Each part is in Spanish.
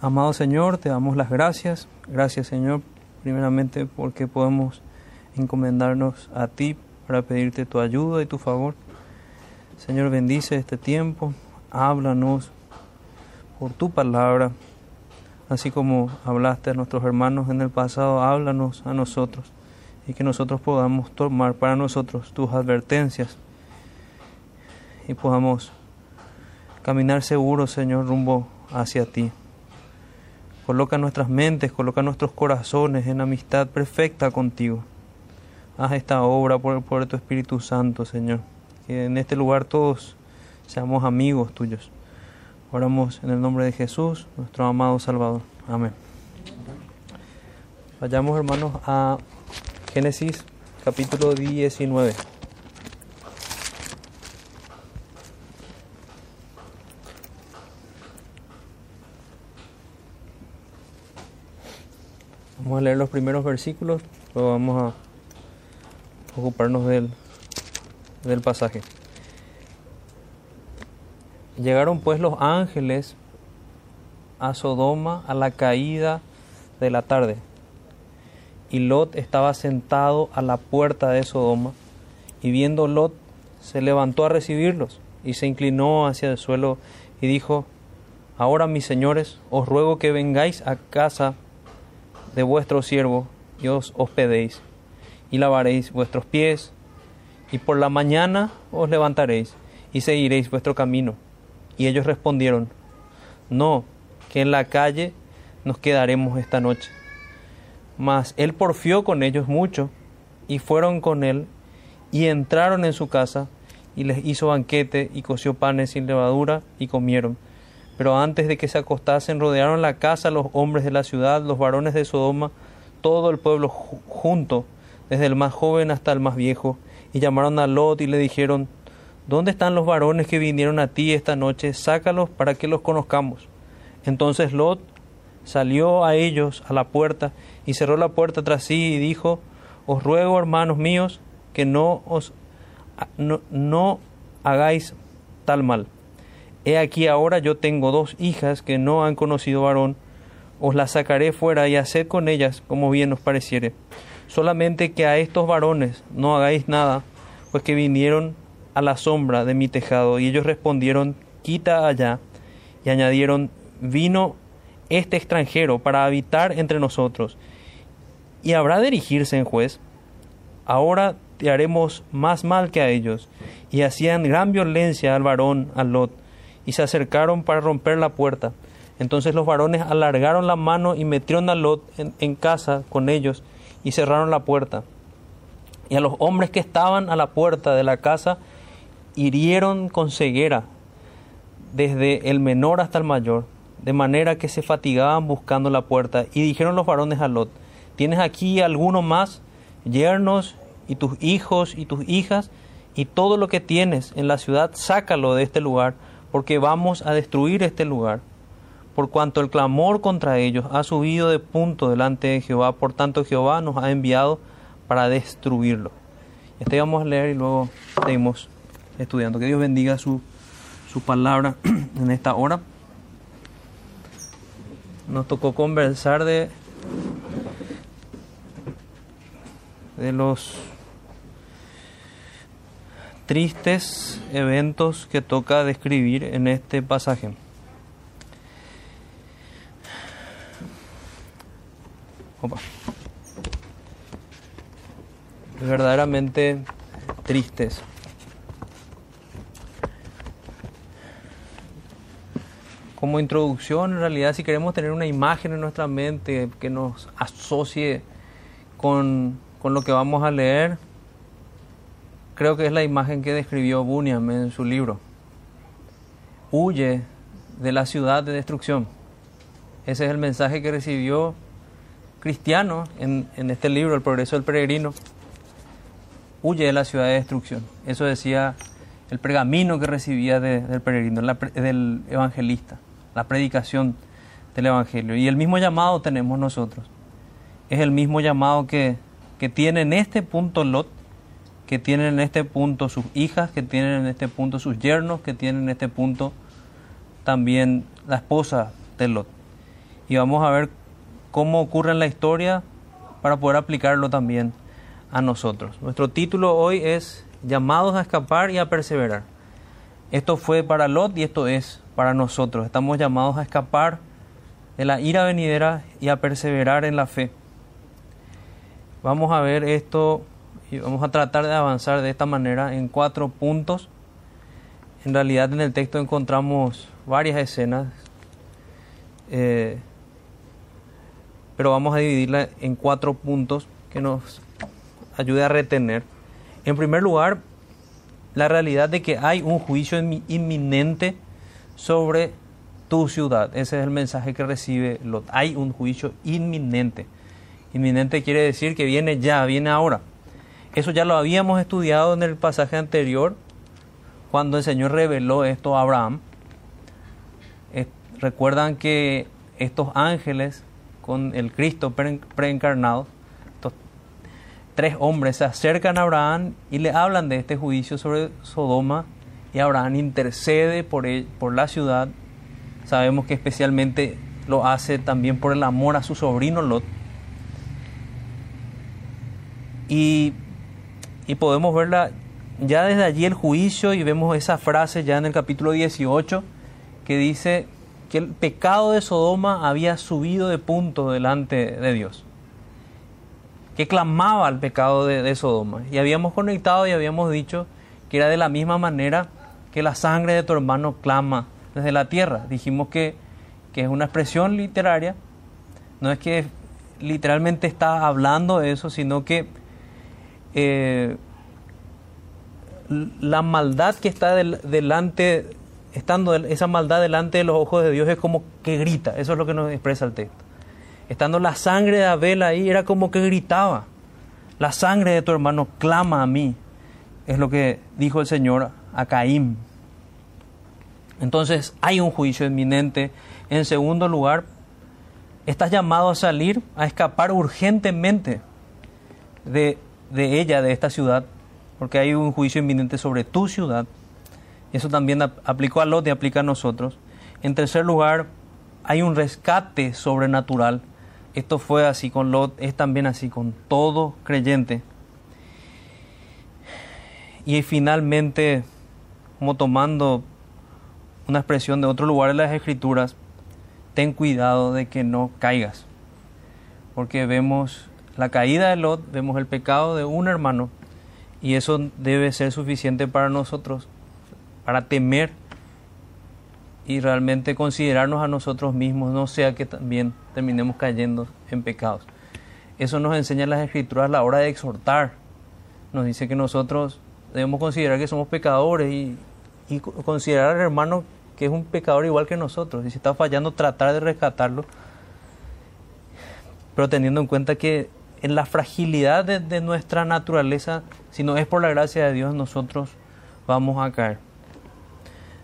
Amado Señor, te damos las gracias. Gracias Señor, primeramente porque podemos encomendarnos a ti para pedirte tu ayuda y tu favor. Señor, bendice este tiempo, háblanos por tu palabra, así como hablaste a nuestros hermanos en el pasado, háblanos a nosotros y que nosotros podamos tomar para nosotros tus advertencias y podamos caminar seguros, Señor, rumbo hacia ti. Coloca nuestras mentes, coloca nuestros corazones en amistad perfecta contigo. Haz esta obra por el poder de tu Espíritu Santo, Señor. Que en este lugar todos seamos amigos tuyos. Oramos en el nombre de Jesús, nuestro amado Salvador. Amén. Vayamos, hermanos, a Génesis capítulo 19. Vamos a leer los primeros versículos, luego vamos a ocuparnos del, del pasaje. Llegaron pues los ángeles a Sodoma a la caída de la tarde, y Lot estaba sentado a la puerta de Sodoma, y viendo Lot se levantó a recibirlos, y se inclinó hacia el suelo y dijo, Ahora mis señores, os ruego que vengáis a casa de vuestro siervo y os hospedéis, y lavaréis vuestros pies, y por la mañana os levantaréis, y seguiréis vuestro camino. Y ellos respondieron, No, que en la calle nos quedaremos esta noche. Mas él porfió con ellos mucho, y fueron con él, y entraron en su casa, y les hizo banquete, y coció panes sin levadura, y comieron. Pero antes de que se acostasen, rodearon la casa los hombres de la ciudad, los varones de Sodoma, todo el pueblo junto, desde el más joven hasta el más viejo, y llamaron a Lot y le dijeron, ¿Dónde están los varones que vinieron a ti esta noche? Sácalos para que los conozcamos. Entonces Lot salió a ellos a la puerta y cerró la puerta tras sí y dijo, Os ruego, hermanos míos, que no os no, no hagáis tal mal He aquí ahora yo tengo dos hijas que no han conocido varón, os las sacaré fuera y haced con ellas como bien os pareciere. Solamente que a estos varones no hagáis nada, pues que vinieron a la sombra de mi tejado. Y ellos respondieron, quita allá. Y añadieron, vino este extranjero para habitar entre nosotros. ¿Y habrá de erigirse en juez? Ahora te haremos más mal que a ellos. Y hacían gran violencia al varón, al Lot y se acercaron para romper la puerta. Entonces los varones alargaron la mano y metieron a Lot en, casa con ellos y cerraron la puerta. Y a los hombres que estaban a la puerta de la casa hirieron con ceguera, desde el menor hasta el mayor, de manera que se fatigaban buscando la puerta. Y dijeron los varones a Lot, ¿tienes aquí alguno más, yernos y tus hijos y tus hijas, y todo lo que tienes en la ciudad, sácalo de este lugar, porque vamos a destruir este lugar. Por cuanto el clamor contra ellos ha subido de punto delante de Jehová, por tanto Jehová nos ha enviado para destruirlo. Este vamos a leer y luego seguimos estudiando. Que Dios bendiga su, su palabra en esta hora. Nos tocó conversar de, de los tristes eventos que toca describir en este pasaje. Verdaderamente tristes. Como introducción, en realidad, si queremos tener una imagen en nuestra mente que nos asocie con, con lo que vamos a leer, creo que es la imagen que describió Bunyan en su libro. Huye de la ciudad de destrucción. Ese es el mensaje que recibió cristiano en, este libro, El progreso del peregrino. Huye de la ciudad de destrucción. Eso decía el pergamino que recibía del peregrino, del evangelista, la predicación del evangelio. Y el mismo llamado tenemos nosotros. Es el mismo llamado que, que tiene en este punto Lot que tienen en este punto sus hijas, que tienen en este punto sus yernos, que tienen en este punto también la esposa de Lot. y vamos a ver cómo ocurre en la historia para poder aplicarlo también a nosotros. Nuestro título hoy es llamados a escapar y a perseverar. Esto fue para Lot y esto es para nosotros. Estamos llamados a escapar de la ira venidera y a perseverar en la fe. Vamos a ver esto y vamos a tratar de avanzar de esta manera en cuatro puntos. En realidad en el texto encontramos varias escenas, eh, pero vamos a dividirla en cuatro puntos que nos ayude a retener. En primer lugar, la realidad de que hay un juicio inminente sobre tu ciudad. Ese es el mensaje que recibe Lot. Hay un juicio inminente. Inminente quiere decir que viene ya, viene ahora. Eso ya lo habíamos estudiado en el pasaje anterior, cuando el Señor reveló esto a Abraham. recuerdan que estos ángeles con el Cristo preencarnado, tres hombres se acercan a Abraham y le hablan de este juicio sobre Sodoma y Abraham intercede por, por la ciudad. Sabemos que especialmente lo hace también por el amor a su sobrino Lot. Y, y podemos verla ya desde allí el juicio y vemos esa frase ya en el capítulo 18 que dice que el pecado de Sodoma había subido de punto delante de Dios que clamaba al pecado de, Sodoma. Y habíamos conectado y habíamos dicho que era de la misma manera que la sangre de tu hermano clama desde la tierra. Dijimos que, que es una expresión literaria, no es que literalmente está hablando de eso, sino que eh, la maldad que está delante, estando esa maldad delante de los ojos de Dios es como que grita, eso es lo que nos expresa el texto estando la sangre de Abel ahí, era como que gritaba, la sangre de tu hermano clama a mí, es lo que dijo el Señor a Caín. Entonces hay un juicio inminente. En segundo lugar, estás llamado a salir, a escapar urgentemente de, de ella, de esta ciudad, porque hay un juicio inminente sobre tu ciudad. Eso también aplicó a Lot y aplica a nosotros. En tercer lugar, hay un rescate sobrenatural esto fue así con Lot, es también así con todo creyente. Y finalmente, como tomando una expresión de otro lugar de las escrituras, ten cuidado de que no caigas. Porque vemos la caída de Lot, vemos el pecado de un hermano, y eso debe ser suficiente para nosotros, para temer y realmente considerarnos a nosotros mismos, no sea que también terminemos cayendo en pecados. Eso nos enseña las escrituras a la hora de exhortar. Nos dice que nosotros debemos considerar que somos pecadores y, considerar al hermano que es un pecador igual que nosotros. Y si está fallando, tratar de rescatarlo. Pero teniendo en cuenta que en la fragilidad de, nuestra naturaleza, si no es por la gracia de Dios, nosotros vamos a caer.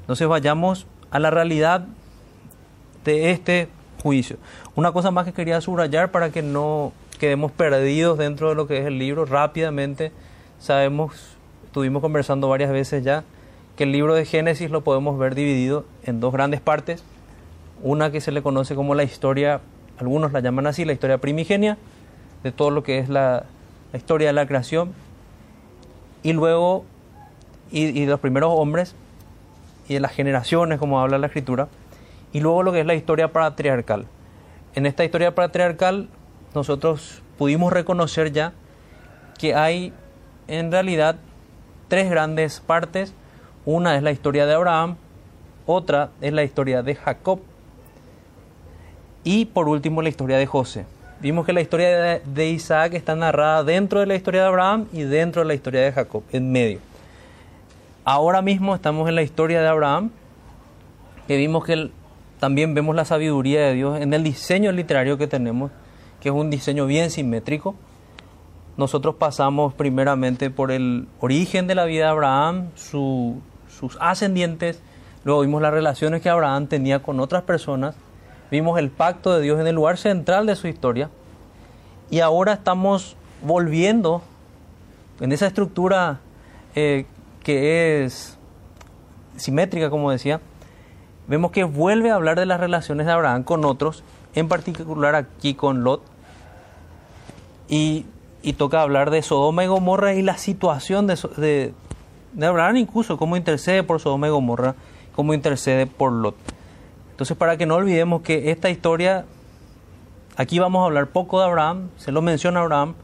Entonces vayamos a la realidad de este juicio. Una cosa más que quería subrayar para que no quedemos perdidos dentro de lo que es el libro rápidamente. Sabemos, estuvimos conversando varias veces ya, que el libro de Génesis lo podemos ver dividido en dos grandes partes. Una que se le conoce como la historia, algunos la llaman así, la historia primigenia, de todo lo que es la, historia de la creación. Y luego, y, y los primeros hombres, y de las generaciones, como habla la escritura, y luego lo que es la historia patriarcal. En esta historia patriarcal nosotros pudimos reconocer ya que hay en realidad tres grandes partes. Una es la historia de Abraham, otra es la historia de Jacob y por último la historia de José. Vimos que la historia de Isaac está narrada dentro de la historia de Abraham y dentro de la historia de Jacob, en medio. Ahora mismo estamos en la historia de Abraham, que vimos que también vemos la sabiduría de Dios en el diseño literario que tenemos, que es un diseño bien simétrico. Nosotros pasamos primeramente por el origen de la vida de Abraham, sus ascendientes, luego vimos las relaciones que Abraham tenía con otras personas, vimos el pacto de Dios en el lugar central de su historia, y ahora estamos volviendo en esa estructura eh, que es simétrica, como decía, vemos que vuelve a hablar de las relaciones de Abraham con otros, en particular aquí con Lot, y, toca hablar de Sodoma y Gomorra y la situación de, de, de Abraham, incluso cómo intercede por Sodoma y Gomorra, cómo intercede por Lot. Entonces, para que no olvidemos que esta historia, aquí vamos a hablar poco de Abraham, se lo menciona Abraham,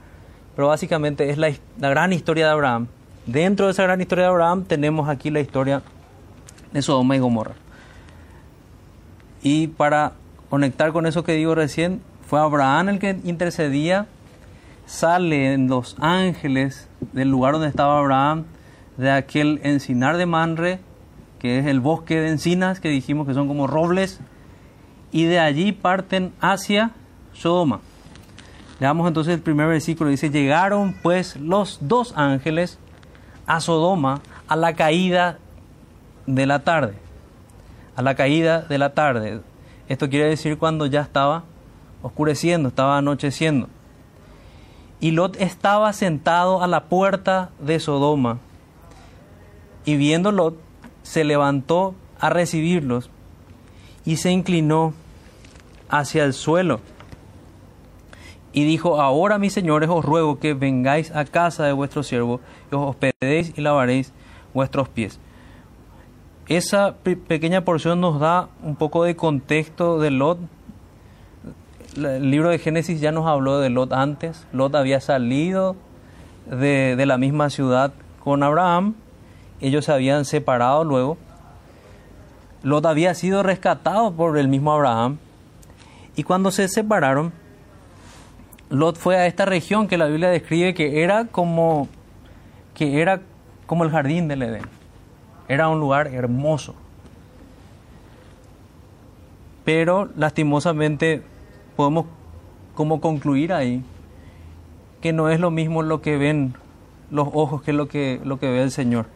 pero básicamente es la, gran historia de Abraham. Dentro de esa gran historia de Abraham tenemos aquí la historia de Sodoma y Gomorra. Y para conectar con eso que digo recién, fue Abraham el que intercedía, salen los ángeles del lugar donde estaba Abraham, de aquel encinar de Manre, que es el bosque de encinas, que dijimos que son como robles, y de allí parten hacia Sodoma. Leamos entonces el primer versículo, dice, llegaron pues los dos ángeles a Sodoma a la caída de la tarde a la caída de la tarde. Esto quiere decir cuando ya estaba oscureciendo, estaba anocheciendo. Y Lot estaba sentado a la puerta de Sodoma. Y viendo Lot, se levantó a recibirlos y se inclinó hacia el suelo. Y dijo, ahora mis señores os ruego que vengáis a casa de vuestro siervo y os hospedéis y lavaréis vuestros pies. Esa pequeña porción nos da un poco de contexto de Lot. El libro de Génesis ya nos habló de Lot antes. Lot había salido de, de la misma ciudad con Abraham. Ellos se habían separado luego. Lot había sido rescatado por el mismo Abraham. Y cuando se separaron, Lot fue a esta región que la Biblia describe que era como, que era como el jardín del Edén era un lugar hermoso. Pero lastimosamente podemos como concluir ahí que no es lo mismo lo que ven los ojos que lo que, lo que ve el Señor.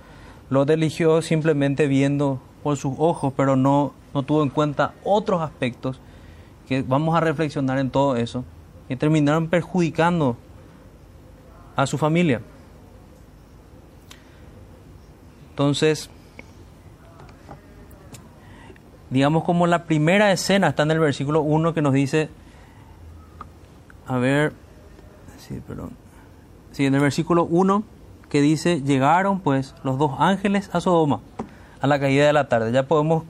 Lo eligió simplemente viendo por sus ojos, pero no, no tuvo en cuenta otros aspectos que vamos a reflexionar en todo eso, y terminaron perjudicando a su familia. Entonces, digamos como la primera escena está en el versículo 1 que nos dice, a ver, sí, perdón, sí, en el versículo 1 que dice, llegaron pues los dos ángeles a Sodoma a la caída de la tarde. Ya podemos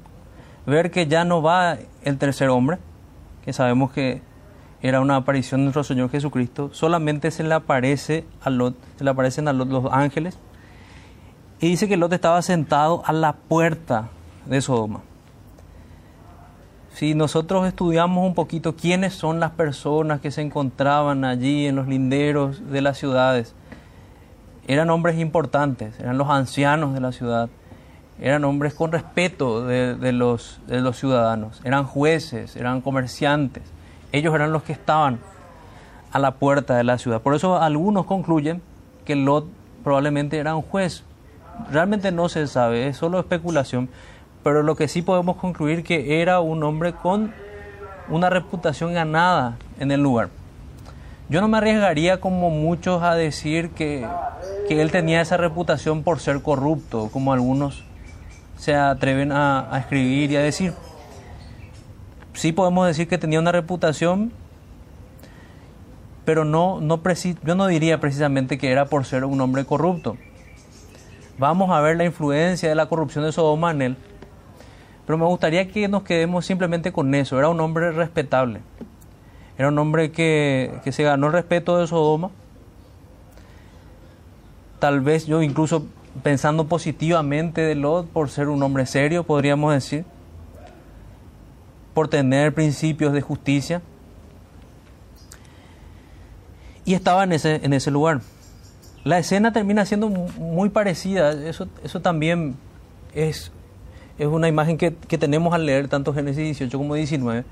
ver que ya no va el tercer hombre, que sabemos que era una aparición de nuestro Señor Jesucristo, solamente se le aparece a Lot, se le aparecen a Lot los ángeles, y dice que Lot estaba sentado a la puerta de Sodoma. Si nosotros estudiamos un poquito quiénes son las personas que se encontraban allí en los linderos de las ciudades, eran hombres importantes, eran los ancianos de la ciudad, eran hombres con respeto de, los, de los ciudadanos, eran jueces, eran comerciantes, ellos eran los que estaban a la puerta de la ciudad. Por eso algunos concluyen que Lot probablemente era un juez. Realmente no se sabe, es solo especulación, pero lo que sí podemos concluir que era un hombre con una reputación ganada en el lugar. Yo no me arriesgaría como muchos a decir que, que él tenía esa reputación por ser corrupto, como algunos se atreven a, escribir y a decir. Sí podemos decir que tenía una reputación, pero no, no yo no diría precisamente que era por ser un hombre corrupto. Vamos a ver la influencia de la corrupción de Sodoma en él pero me gustaría que nos quedemos simplemente con eso. Era un hombre respetable. Era un hombre que, se ganó el respeto de Sodoma. Tal vez yo incluso pensando positivamente de Lot por ser un hombre serio, podríamos decir. Por tener principios de justicia. Y estaba en ese, en ese lugar. La escena termina siendo muy parecida. Eso, eso también es es una imagen que, tenemos al leer tanto Génesis 18 como 19,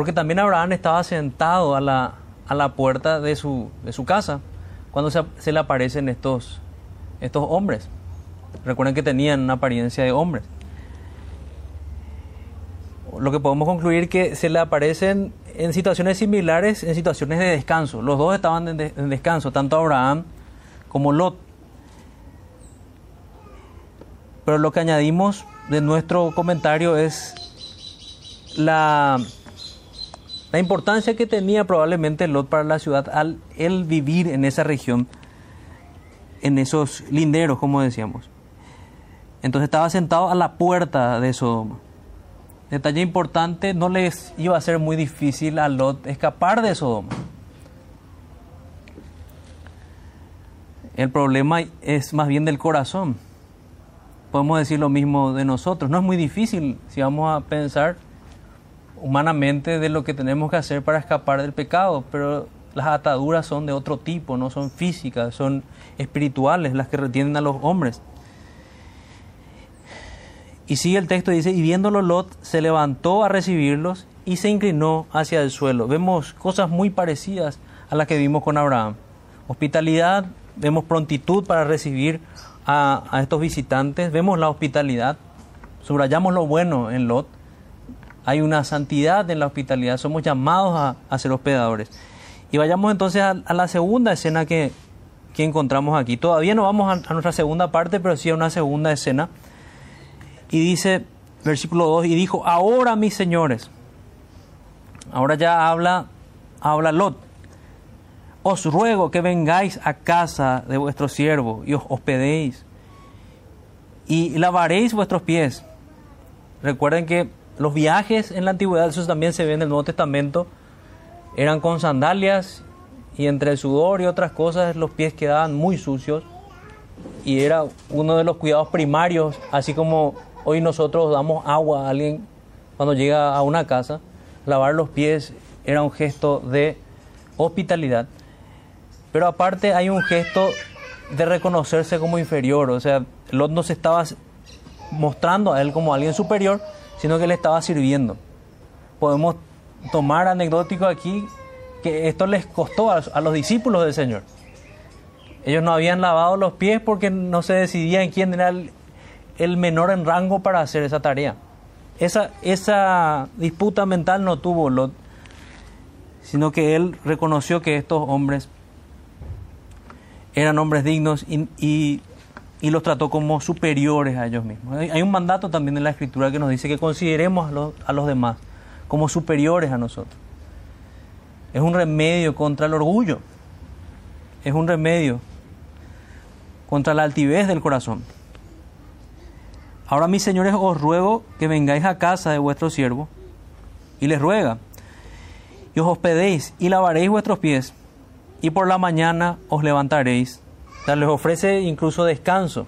porque también Abraham estaba sentado a la, a la puerta de su, de su casa cuando se, le aparecen estos, estos hombres. Recuerden que tenían una apariencia de hombres. Lo que podemos concluir que se le aparecen en situaciones similares, en situaciones de descanso. Los dos estaban en descanso, tanto Abraham como Lot. Pero lo que añadimos de nuestro comentario es la, la importancia que tenía probablemente Lot para la ciudad al vivir en esa región, en esos linderos, como decíamos. Entonces estaba sentado a la puerta de Sodoma. Detalle importante, no les iba a ser muy difícil a Lot escapar de Sodoma. El problema es más bien del corazón. Podemos decir lo mismo de nosotros. No es muy difícil si vamos a pensar humanamente de lo que tenemos que hacer para escapar del pecado, pero las ataduras son de otro tipo, no son físicas, son espirituales las que retienen a los hombres. Y sigue el texto, dice, y viéndolo Lot se levantó a recibirlos y se inclinó hacia el suelo. Vemos cosas muy parecidas a las que vimos con Abraham. Hospitalidad, vemos prontitud para recibir a, estos visitantes, vemos la hospitalidad, subrayamos lo bueno en Lot, hay una santidad en la hospitalidad, somos llamados a, ser hospedadores. Y vayamos entonces a, la segunda escena que, que, encontramos aquí. Todavía no vamos a, nuestra segunda parte, pero sí a una segunda escena y dice, versículo 2, y dijo, ahora mis señores, ahora ya habla, habla Lot, os ruego que vengáis a casa de vuestro siervo y os hospedéis y lavaréis vuestros pies. Recuerden que los viajes en la antigüedad, eso también se ve en el Nuevo Testamento, eran con sandalias y entre el sudor y otras cosas los pies quedaban muy sucios y era uno de los cuidados primarios, así como Hoy nosotros damos agua a alguien cuando llega a una casa. Lavar los pies era un gesto de hospitalidad. Pero aparte hay un gesto de reconocerse como inferior. O sea, Lot no se estaba mostrando a él como alguien superior, sino que le estaba sirviendo. Podemos tomar anecdótico aquí que esto les costó a, los discípulos del Señor. Ellos no habían lavado los pies porque no se decidían quién era el, el menor en rango para hacer esa tarea. Esa, esa disputa mental no tuvo Lot, sino que él reconoció que estos hombres eran hombres dignos y, los trató como superiores a ellos mismos. Hay, un mandato también en la escritura que nos dice que consideremos a los, a los demás como superiores a nosotros. Es un remedio contra el orgullo. Es un remedio contra la altivez del corazón. Ahora mis señores os ruego que vengáis a casa de vuestro siervo y les ruega y os hospedéis y lavaréis vuestros pies y por la mañana os levantaréis. Les ofrece incluso descanso.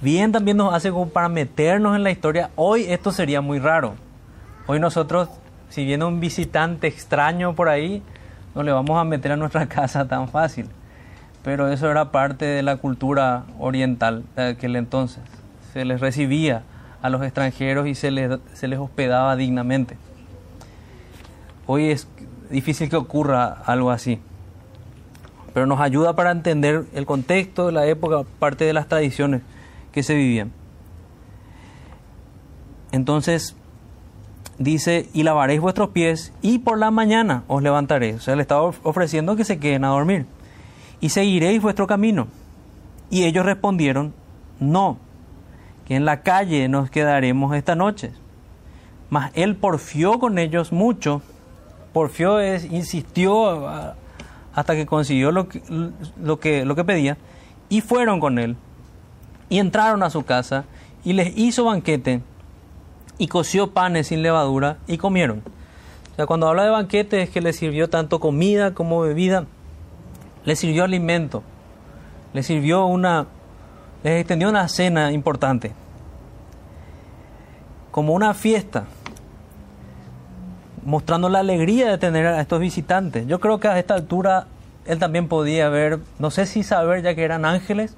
Bien también nos hace como para meternos en la historia. Hoy esto sería muy raro. Hoy nosotros, si viene un visitante extraño por ahí, no le vamos a meter a nuestra casa tan fácil pero eso era parte de la cultura oriental de aquel entonces. Se les recibía a los extranjeros y se les, se les hospedaba dignamente. Hoy es difícil que ocurra algo así, pero nos ayuda para entender el contexto de la época, parte de las tradiciones que se vivían. Entonces, dice, y lavaréis vuestros pies y por la mañana os levantaréis. O sea, le estaba ofreciendo que se queden a dormir y seguiréis vuestro camino. Y ellos respondieron, no, que en la calle nos quedaremos esta noche. Mas él porfió con ellos mucho, porfió es, insistió hasta que consiguió lo que, lo, que, lo que pedía, y fueron con él, y entraron a su casa, y les hizo banquete, y coció panes sin levadura, y comieron. O sea, cuando habla de banquete es que les sirvió tanto comida como bebida, le sirvió alimento, le sirvió una, les extendió una cena importante, como una fiesta, mostrando la alegría de tener a estos visitantes. Yo creo que a esta altura él también podía ver, no sé si saber ya que eran ángeles,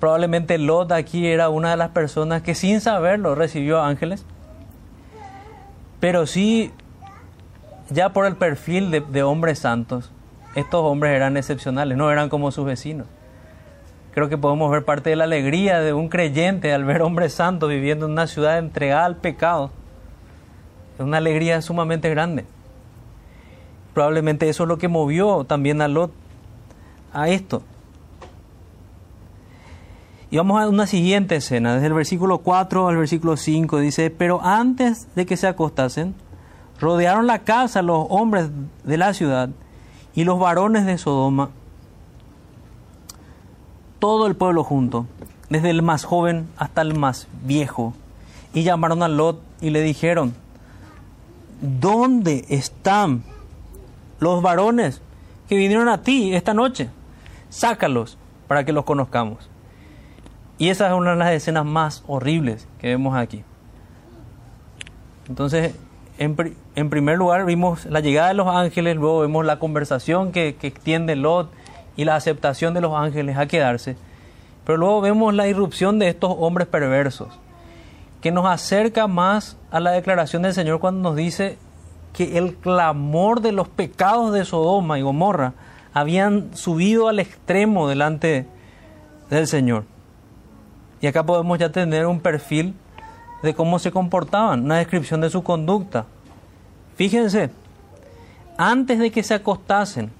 probablemente Lot aquí era una de las personas que sin saberlo recibió ángeles, pero sí, ya por el perfil de, de hombres santos, estos hombres eran excepcionales, no eran como sus vecinos. Creo que podemos ver parte de la alegría de un creyente al ver hombres santos viviendo en una ciudad entregada al pecado. Es una alegría sumamente grande. Probablemente eso es lo que movió también a Lot a esto. Y vamos a una siguiente escena, desde el versículo 4 al versículo 5, dice, pero antes de que se acostasen, rodearon la casa los hombres de la ciudad y los varones de Sodoma, todo el pueblo junto, desde el más joven hasta el más viejo, y llamaron a Lot y le dijeron, ¿dónde están los varones que vinieron a ti esta noche? Sácalos para que los conozcamos. Y esa es una de las escenas más horribles que vemos aquí. Entonces, en, primer lugar vimos la llegada de los ángeles, luego vemos la conversación que, que extiende Lot y la aceptación de los ángeles a quedarse. Pero luego vemos la irrupción de estos hombres perversos, que nos acerca más a la declaración del Señor cuando nos dice que el clamor de los pecados de Sodoma y Gomorra habían subido al extremo delante del Señor. Y acá podemos ya tener un perfil de cómo se comportaban, una descripción de su conducta. Fíjense, antes de que se acostasen,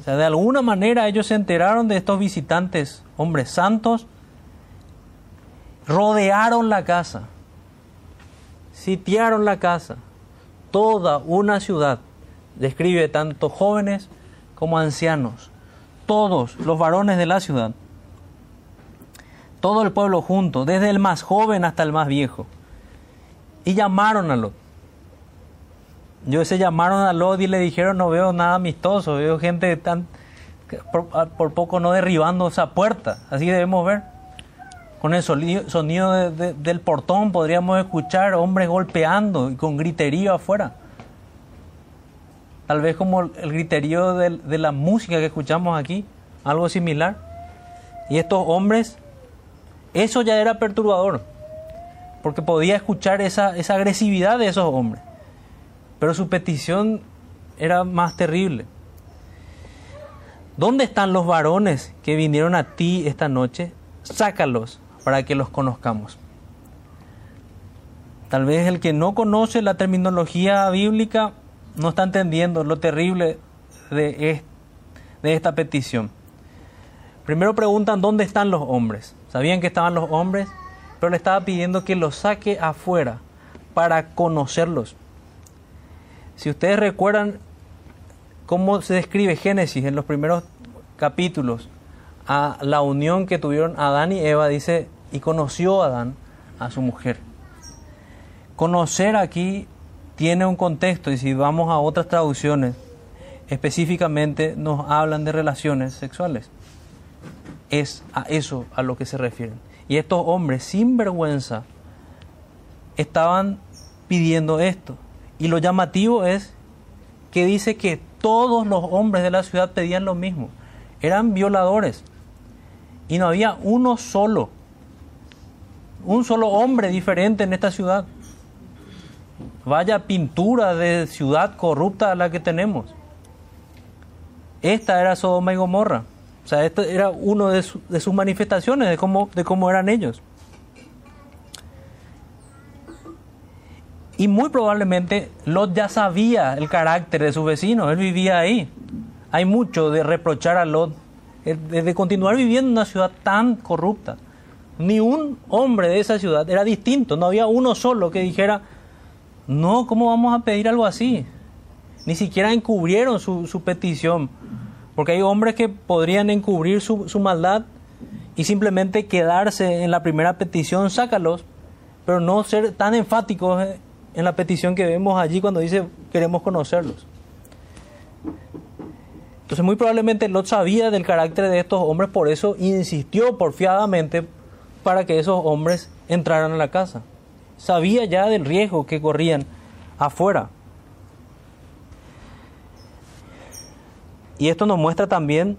o sea, de alguna manera ellos se enteraron de estos visitantes, hombres santos, rodearon la casa, sitiaron la casa, toda una ciudad, describe tanto jóvenes como ancianos, todos los varones de la ciudad todo el pueblo junto, desde el más joven hasta el más viejo. Y llamaron a Lot. Yo se llamaron a Lot y le dijeron, no veo nada amistoso, veo gente tan, por, poco no derribando esa puerta. Así debemos ver. Con el sonido, del portón podríamos escuchar hombres golpeando y con griterío afuera. Tal vez como el griterío de la música que escuchamos aquí, algo similar. Y estos hombres eso ya era perturbador, porque podía escuchar esa, esa agresividad de esos hombres. Pero su petición era más terrible. ¿Dónde están los varones que vinieron a ti esta noche? Sácalos para que los conozcamos. Tal vez el que no conoce la terminología bíblica no está entendiendo lo terrible de, de esta petición. Primero preguntan dónde están los hombres. Sabían que estaban los hombres, pero le estaba pidiendo que los saque afuera para conocerlos. Si ustedes recuerdan cómo se describe Génesis en los primeros capítulos, a la unión que tuvieron Adán y Eva, dice, y conoció Adán a su mujer. Conocer aquí tiene un contexto y si vamos a otras traducciones, específicamente nos hablan de relaciones sexuales es a eso a lo que se refieren. Y estos hombres sin vergüenza estaban pidiendo esto. Y lo llamativo es que dice que todos los hombres de la ciudad pedían lo mismo. Eran violadores. Y no había uno solo, un solo hombre diferente en esta ciudad. Vaya pintura de ciudad corrupta la que tenemos. Esta era Sodoma y Gomorra. O sea, esto era uno de, sus manifestaciones de cómo, de eran ellos. Y muy probablemente Lot ya sabía el carácter de sus vecinos, él vivía ahí. Hay mucho de reprochar a Lot, eh, de continuar viviendo en una ciudad tan corrupta. Ni un hombre de esa ciudad era distinto, no había uno solo que dijera, no, ¿cómo vamos a pedir algo así? Ni siquiera encubrieron su, su petición porque hay hombres que podrían encubrir su, su maldad y simplemente quedarse en la primera petición, sácalos, pero no ser tan enfáticos en la petición que vemos allí cuando dice queremos conocerlos. Entonces muy probablemente Lot sabía del carácter de estos hombres, por eso insistió porfiadamente para que esos hombres entraran a la casa. Sabía ya del riesgo que corrían afuera. Y esto nos muestra también,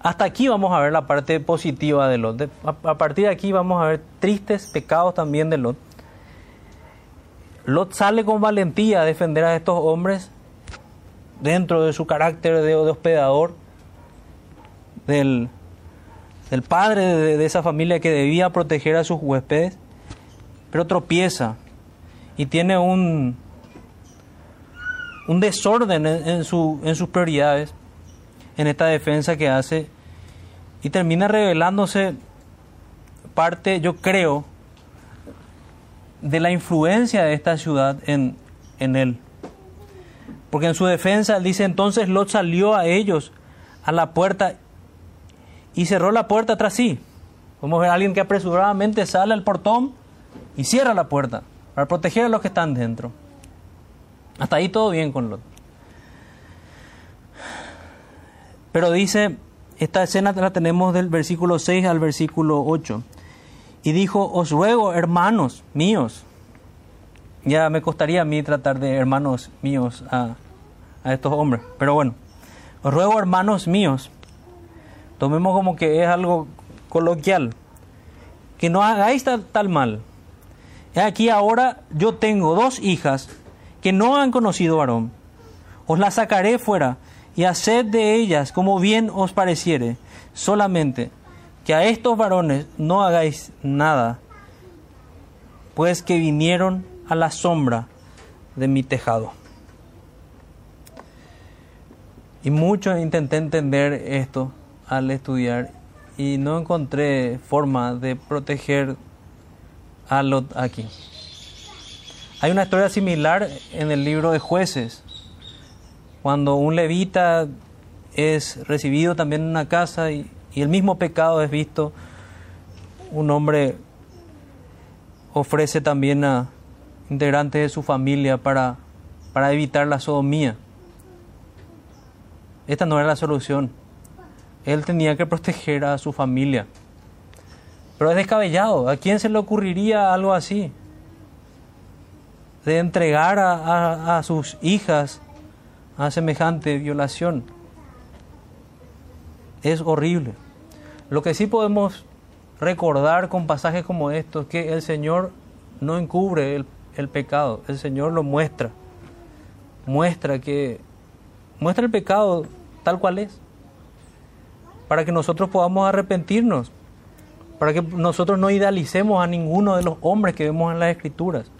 hasta aquí vamos a ver la parte positiva de Lot. a, partir de aquí vamos a ver tristes pecados también de Lot. Lot sale con valentía a defender a estos hombres dentro de su carácter de, hospedador, del, padre de, esa familia que debía proteger a sus huéspedes, pero tropieza y tiene un, un desorden en, su, en sus prioridades, en esta defensa que hace, y termina revelándose parte, yo creo, de la influencia de esta ciudad en, en él. Porque en su defensa dice, entonces Lot salió a ellos a la puerta y cerró la puerta tras sí. A ver a alguien que apresuradamente sale al portón y cierra la puerta para proteger a los que están dentro. Hasta ahí todo bien con Lot. Pero dice, esta escena la tenemos del versículo 6 al versículo 8. Y dijo, os ruego, hermanos míos, ya me costaría a mí tratar de hermanos míos a, a estos hombres, pero bueno, os ruego, hermanos míos, tomemos como que es algo coloquial, que no hagáis tal, tal mal. Aquí ahora yo tengo dos hijas que no han conocido varón. Os las sacaré fuera y haced de ellas como bien os pareciere. Solamente que a estos varones no hagáis nada, pues que vinieron a la sombra de mi tejado. Y mucho intenté entender esto al estudiar y no encontré forma de proteger a Lot aquí. Hay una historia similar en el libro de jueces, cuando un levita es recibido también en una casa y, el mismo pecado es visto, un hombre ofrece también a integrantes de su familia para, para evitar la sodomía. Esta no era la solución. Él tenía que proteger a su familia. Pero es descabellado. ¿A quién se le ocurriría algo así? De entregar a, sus hijas a semejante violación. Es horrible. Lo que sí podemos recordar con pasajes como estos es que el Señor no encubre el, el pecado, el Señor lo muestra. Muestra que muestra el pecado tal cual es. Para que nosotros podamos arrepentirnos para que nosotros no idealicemos a ninguno de los hombres que vemos en las escrituras.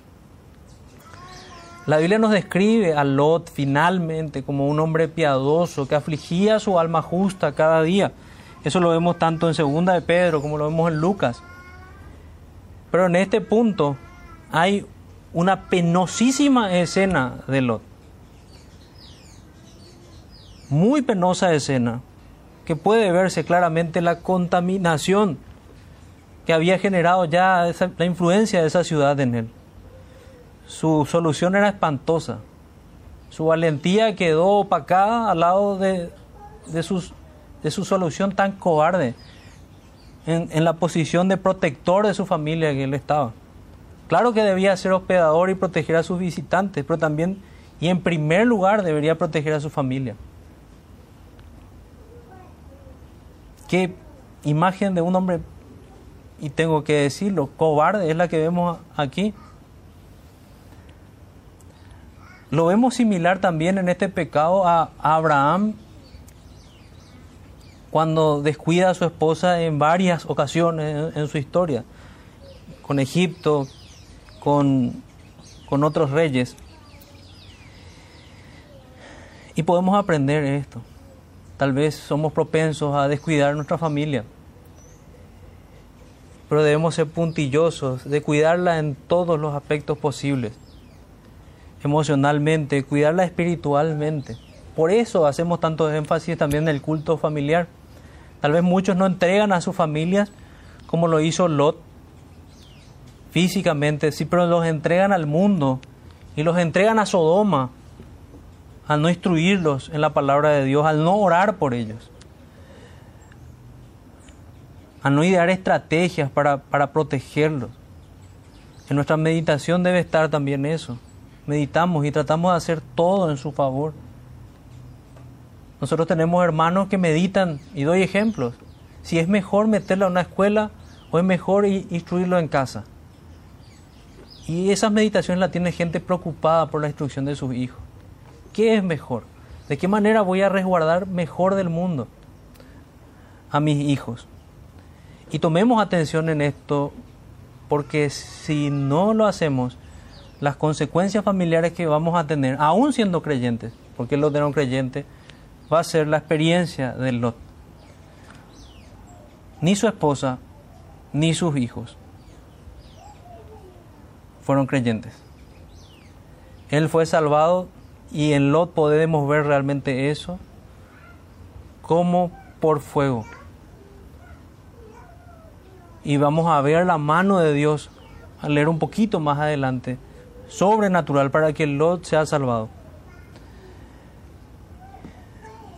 La Biblia nos describe a Lot finalmente como un hombre piadoso que afligía su alma justa cada día. Eso lo vemos tanto en segunda de Pedro como lo vemos en Lucas. Pero en este punto hay una penosísima escena de Lot. Muy penosa escena que puede verse claramente la contaminación que había generado ya la influencia de esa ciudad en él. Su solución era espantosa. Su valentía quedó opacada al lado de su solución tan cobarde en, en la posición de protector de su familia que él estaba. Claro que debía ser hospedador y proteger a sus visitantes, pero también y en primer lugar debería proteger a su familia. Qué imagen de un hombre y tengo que decirlo, cobarde es la que vemos aquí. Lo vemos similar también en este pecado a Abraham cuando descuida a su esposa en varias ocasiones en, su historia, con Egipto, con, con otros reyes. Y podemos aprender esto. Tal vez somos propensos a descuidar nuestra familia pero debemos ser puntillosos, de cuidarla en todos los aspectos posibles, emocionalmente, cuidarla espiritualmente. Por eso hacemos tanto énfasis también en el culto familiar. Tal vez muchos no entregan a sus familias como lo hizo Lot físicamente, sí, pero los entregan al mundo y los entregan a Sodoma al no instruirlos en la palabra de Dios, al no orar por ellos a no idear estrategias para, para protegerlos. En nuestra meditación debe estar también eso. Meditamos y tratamos de hacer todo en su favor. Nosotros tenemos hermanos que meditan y doy ejemplos. Si es mejor meterlo a una escuela o es mejor instruirlo en casa. Y esas meditaciones las tiene gente preocupada por la instrucción de sus hijos. ¿Qué es mejor? ¿De qué manera voy a resguardar mejor del mundo a mis hijos? Y tomemos atención en esto, porque si no lo hacemos, las consecuencias familiares que vamos a tener, aún siendo creyentes, porque Lot era un creyente, va a ser la experiencia del Lot. Ni su esposa, ni sus hijos fueron creyentes. Él fue salvado y en Lot podemos ver realmente eso como por fuego. Y vamos a ver la mano de Dios a leer un poquito más adelante, sobrenatural para que Lot sea salvado.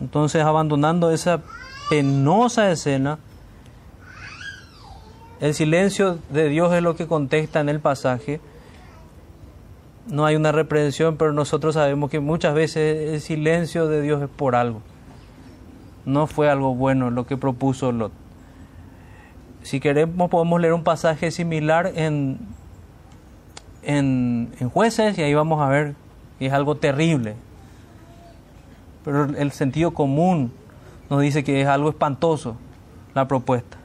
Entonces, abandonando esa penosa escena, el silencio de Dios es lo que contesta en el pasaje. No hay una reprensión, pero nosotros sabemos que muchas veces el silencio de Dios es por algo. No fue algo bueno lo que propuso Lot. Si queremos podemos leer un pasaje similar en, en, en jueces y ahí vamos a ver que es algo terrible. Pero el sentido común nos dice que es algo espantoso la propuesta.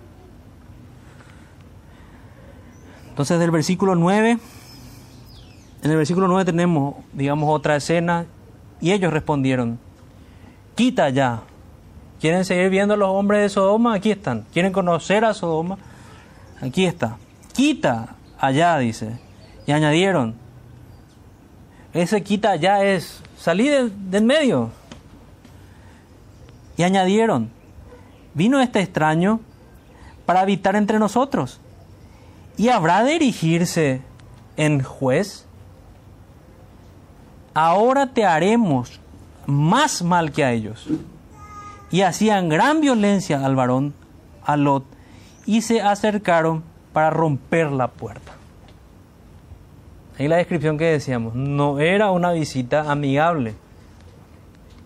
Entonces del versículo 9, en el versículo 9 tenemos, digamos, otra escena y ellos respondieron, quita ya. ¿Quieren seguir viendo a los hombres de Sodoma? Aquí están. ¿Quieren conocer a Sodoma? Aquí está. Quita allá, dice. Y añadieron, ese quita allá es salir del medio. Y añadieron, vino este extraño para habitar entre nosotros y habrá de erigirse en juez. Ahora te haremos más mal que a ellos. Y hacían gran violencia al varón, a Lot, y se acercaron para romper la puerta. Ahí la descripción que decíamos, no era una visita amigable.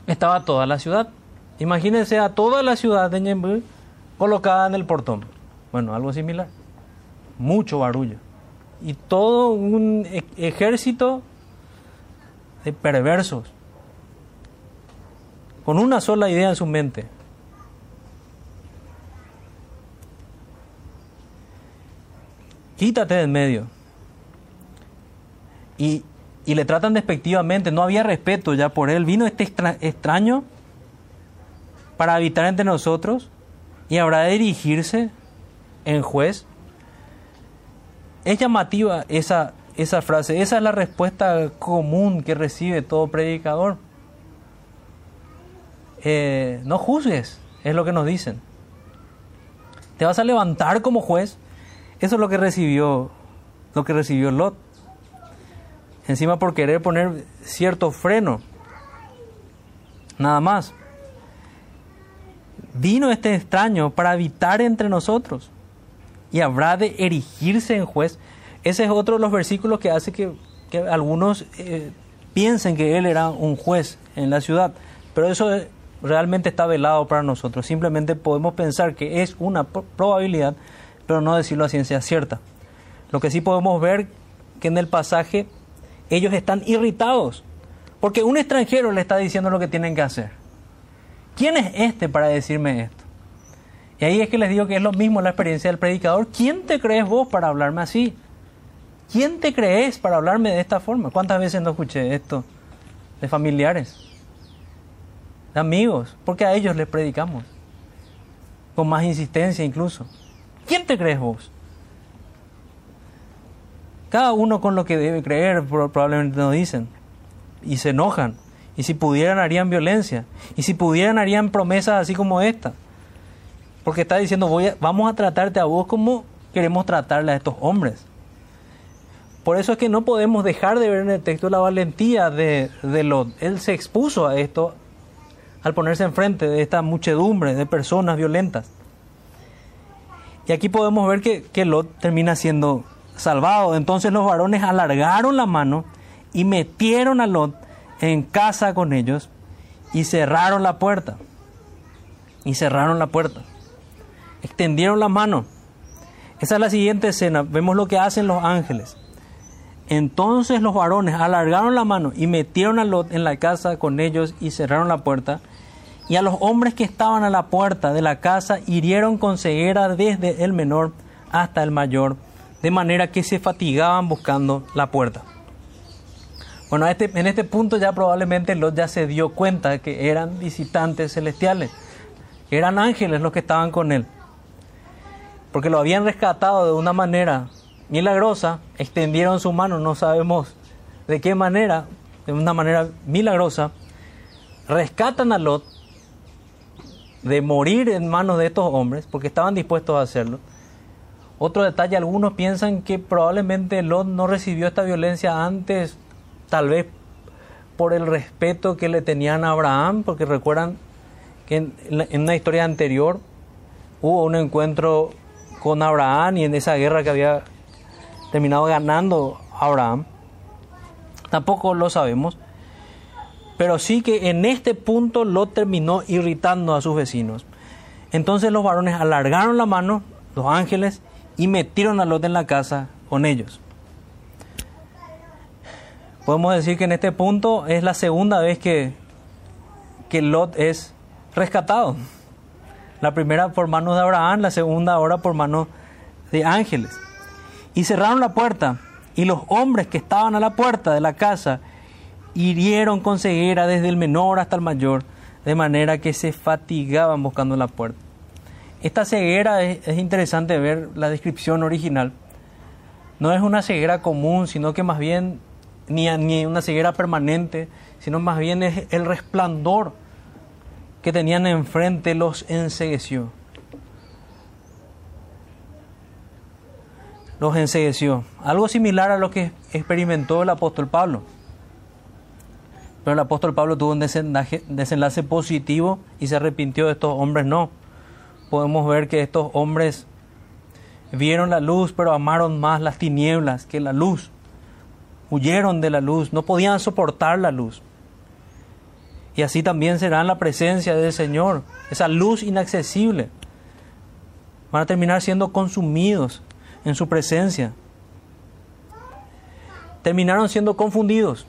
Estaba toda la ciudad. Imagínense a toda la ciudad de Ñembu colocada en el portón. Bueno, algo similar. Mucho barullo. Y todo un e-, ejército perversos. Con una sola idea en su mente. Quítate de en medio. Y, y, le tratan despectivamente, no había respeto ya por él. Vino este extraño para habitar entre nosotros y habrá de dirigirse en juez. Es llamativa esa, esa frase, esa es la respuesta común que recibe todo predicador. Eh, no juzgues, es lo que nos dicen. Te vas a levantar como juez. Eso es lo que recibió, lo que recibió Lot. Encima por querer poner cierto freno. Nada más. Vino este extraño para habitar entre nosotros y habrá de erigirse en juez. Ese es otro de los versículos que hace que, algunos eh, piensen que él era un juez en la ciudad, pero eso realmente está velado para nosotros. Simplemente podemos pensar que es una probabilidad, pero no decirlo a ciencia cierta. Lo que sí podemos ver que en el pasaje ellos están irritados, porque un extranjero le está diciendo lo que tienen que hacer. ¿Quién es este para decirme esto? Y ahí es que les digo que es lo mismo la experiencia del predicador. ¿Quién te crees vos para hablarme así? ¿Quién te crees para hablarme de esta forma? ¿Cuántas veces no escuché esto de familiares, de amigos? Porque a ellos les predicamos, con más insistencia incluso. ¿Quién te crees vos? Cada uno con lo que debe creer probablemente nos dicen y se enojan. Y si pudieran harían violencia. Y si pudieran harían promesas así como esta. Porque está diciendo, voy vamos a tratarte a vos como queremos tratarle a estos hombres. Por eso es que no podemos dejar de ver en el texto la valentía de, de Lot. Él se expuso a esto al ponerse enfrente de esta muchedumbre de personas violentas. Y aquí podemos ver que, que Lot termina siendo salvado. Entonces los varones alargaron la mano y metieron a Lot en casa con ellos y cerraron la puerta. Y cerraron la puerta. Extendieron la mano. Esa es la siguiente escena. Vemos lo que hacen los ángeles. Entonces los varones alargaron la mano y metieron a Lot en la casa con ellos y cerraron la puerta. Y a los hombres que estaban a la puerta de la casa hirieron con ceguera desde el menor hasta el mayor, de manera que se fatigaban buscando la puerta. Bueno, este, en este punto ya probablemente Lot ya se dio cuenta de que eran visitantes celestiales, eran ángeles los que estaban con él. porque lo habían rescatado de una manera milagrosa, extendieron su mano, no sabemos de qué manera, de una manera milagrosa, rescatan a Lot de morir en manos de estos hombres, porque estaban dispuestos a hacerlo. Otro detalle, algunos piensan que probablemente Lot no recibió esta violencia antes, tal vez por el respeto que le tenían a Abraham, porque recuerdan que en, en una historia anterior hubo un encuentro con Abraham y en esa guerra que había terminado ganando Abraham. Tampoco lo sabemos. Pero sí que en este punto lo terminó irritando a sus vecinos. Entonces los varones alargaron la mano, los ángeles, y metieron a Lot en la casa con ellos. Podemos decir que en este punto es la segunda vez que, que Lot es rescatado. La primera por manos de Abraham, la segunda ahora por manos de ángeles. Y cerraron la puerta, y los hombres que estaban a la puerta de la casa hirieron con ceguera desde el menor hasta el mayor, de manera que se fatigaban buscando la puerta. Esta ceguera es, interesante ver la descripción original. No es una ceguera común, sino que más bien ni, ni una ceguera permanente, sino más bien es el resplandor que tenían enfrente los ensegueció. Los ensegueció. Algo similar a lo que experimentó el apóstol Pablo. Pero el apóstol Pablo tuvo un desenlace, positivo y se arrepintió de estos hombres no. Podemos ver que estos hombres vieron la luz, pero amaron más las tinieblas que la luz. Huyeron de la luz, no podían soportar la luz. Y así también será en la presencia del Señor, esa luz inaccesible. Van a terminar siendo consumidos en su presencia. Terminaron siendo confundidos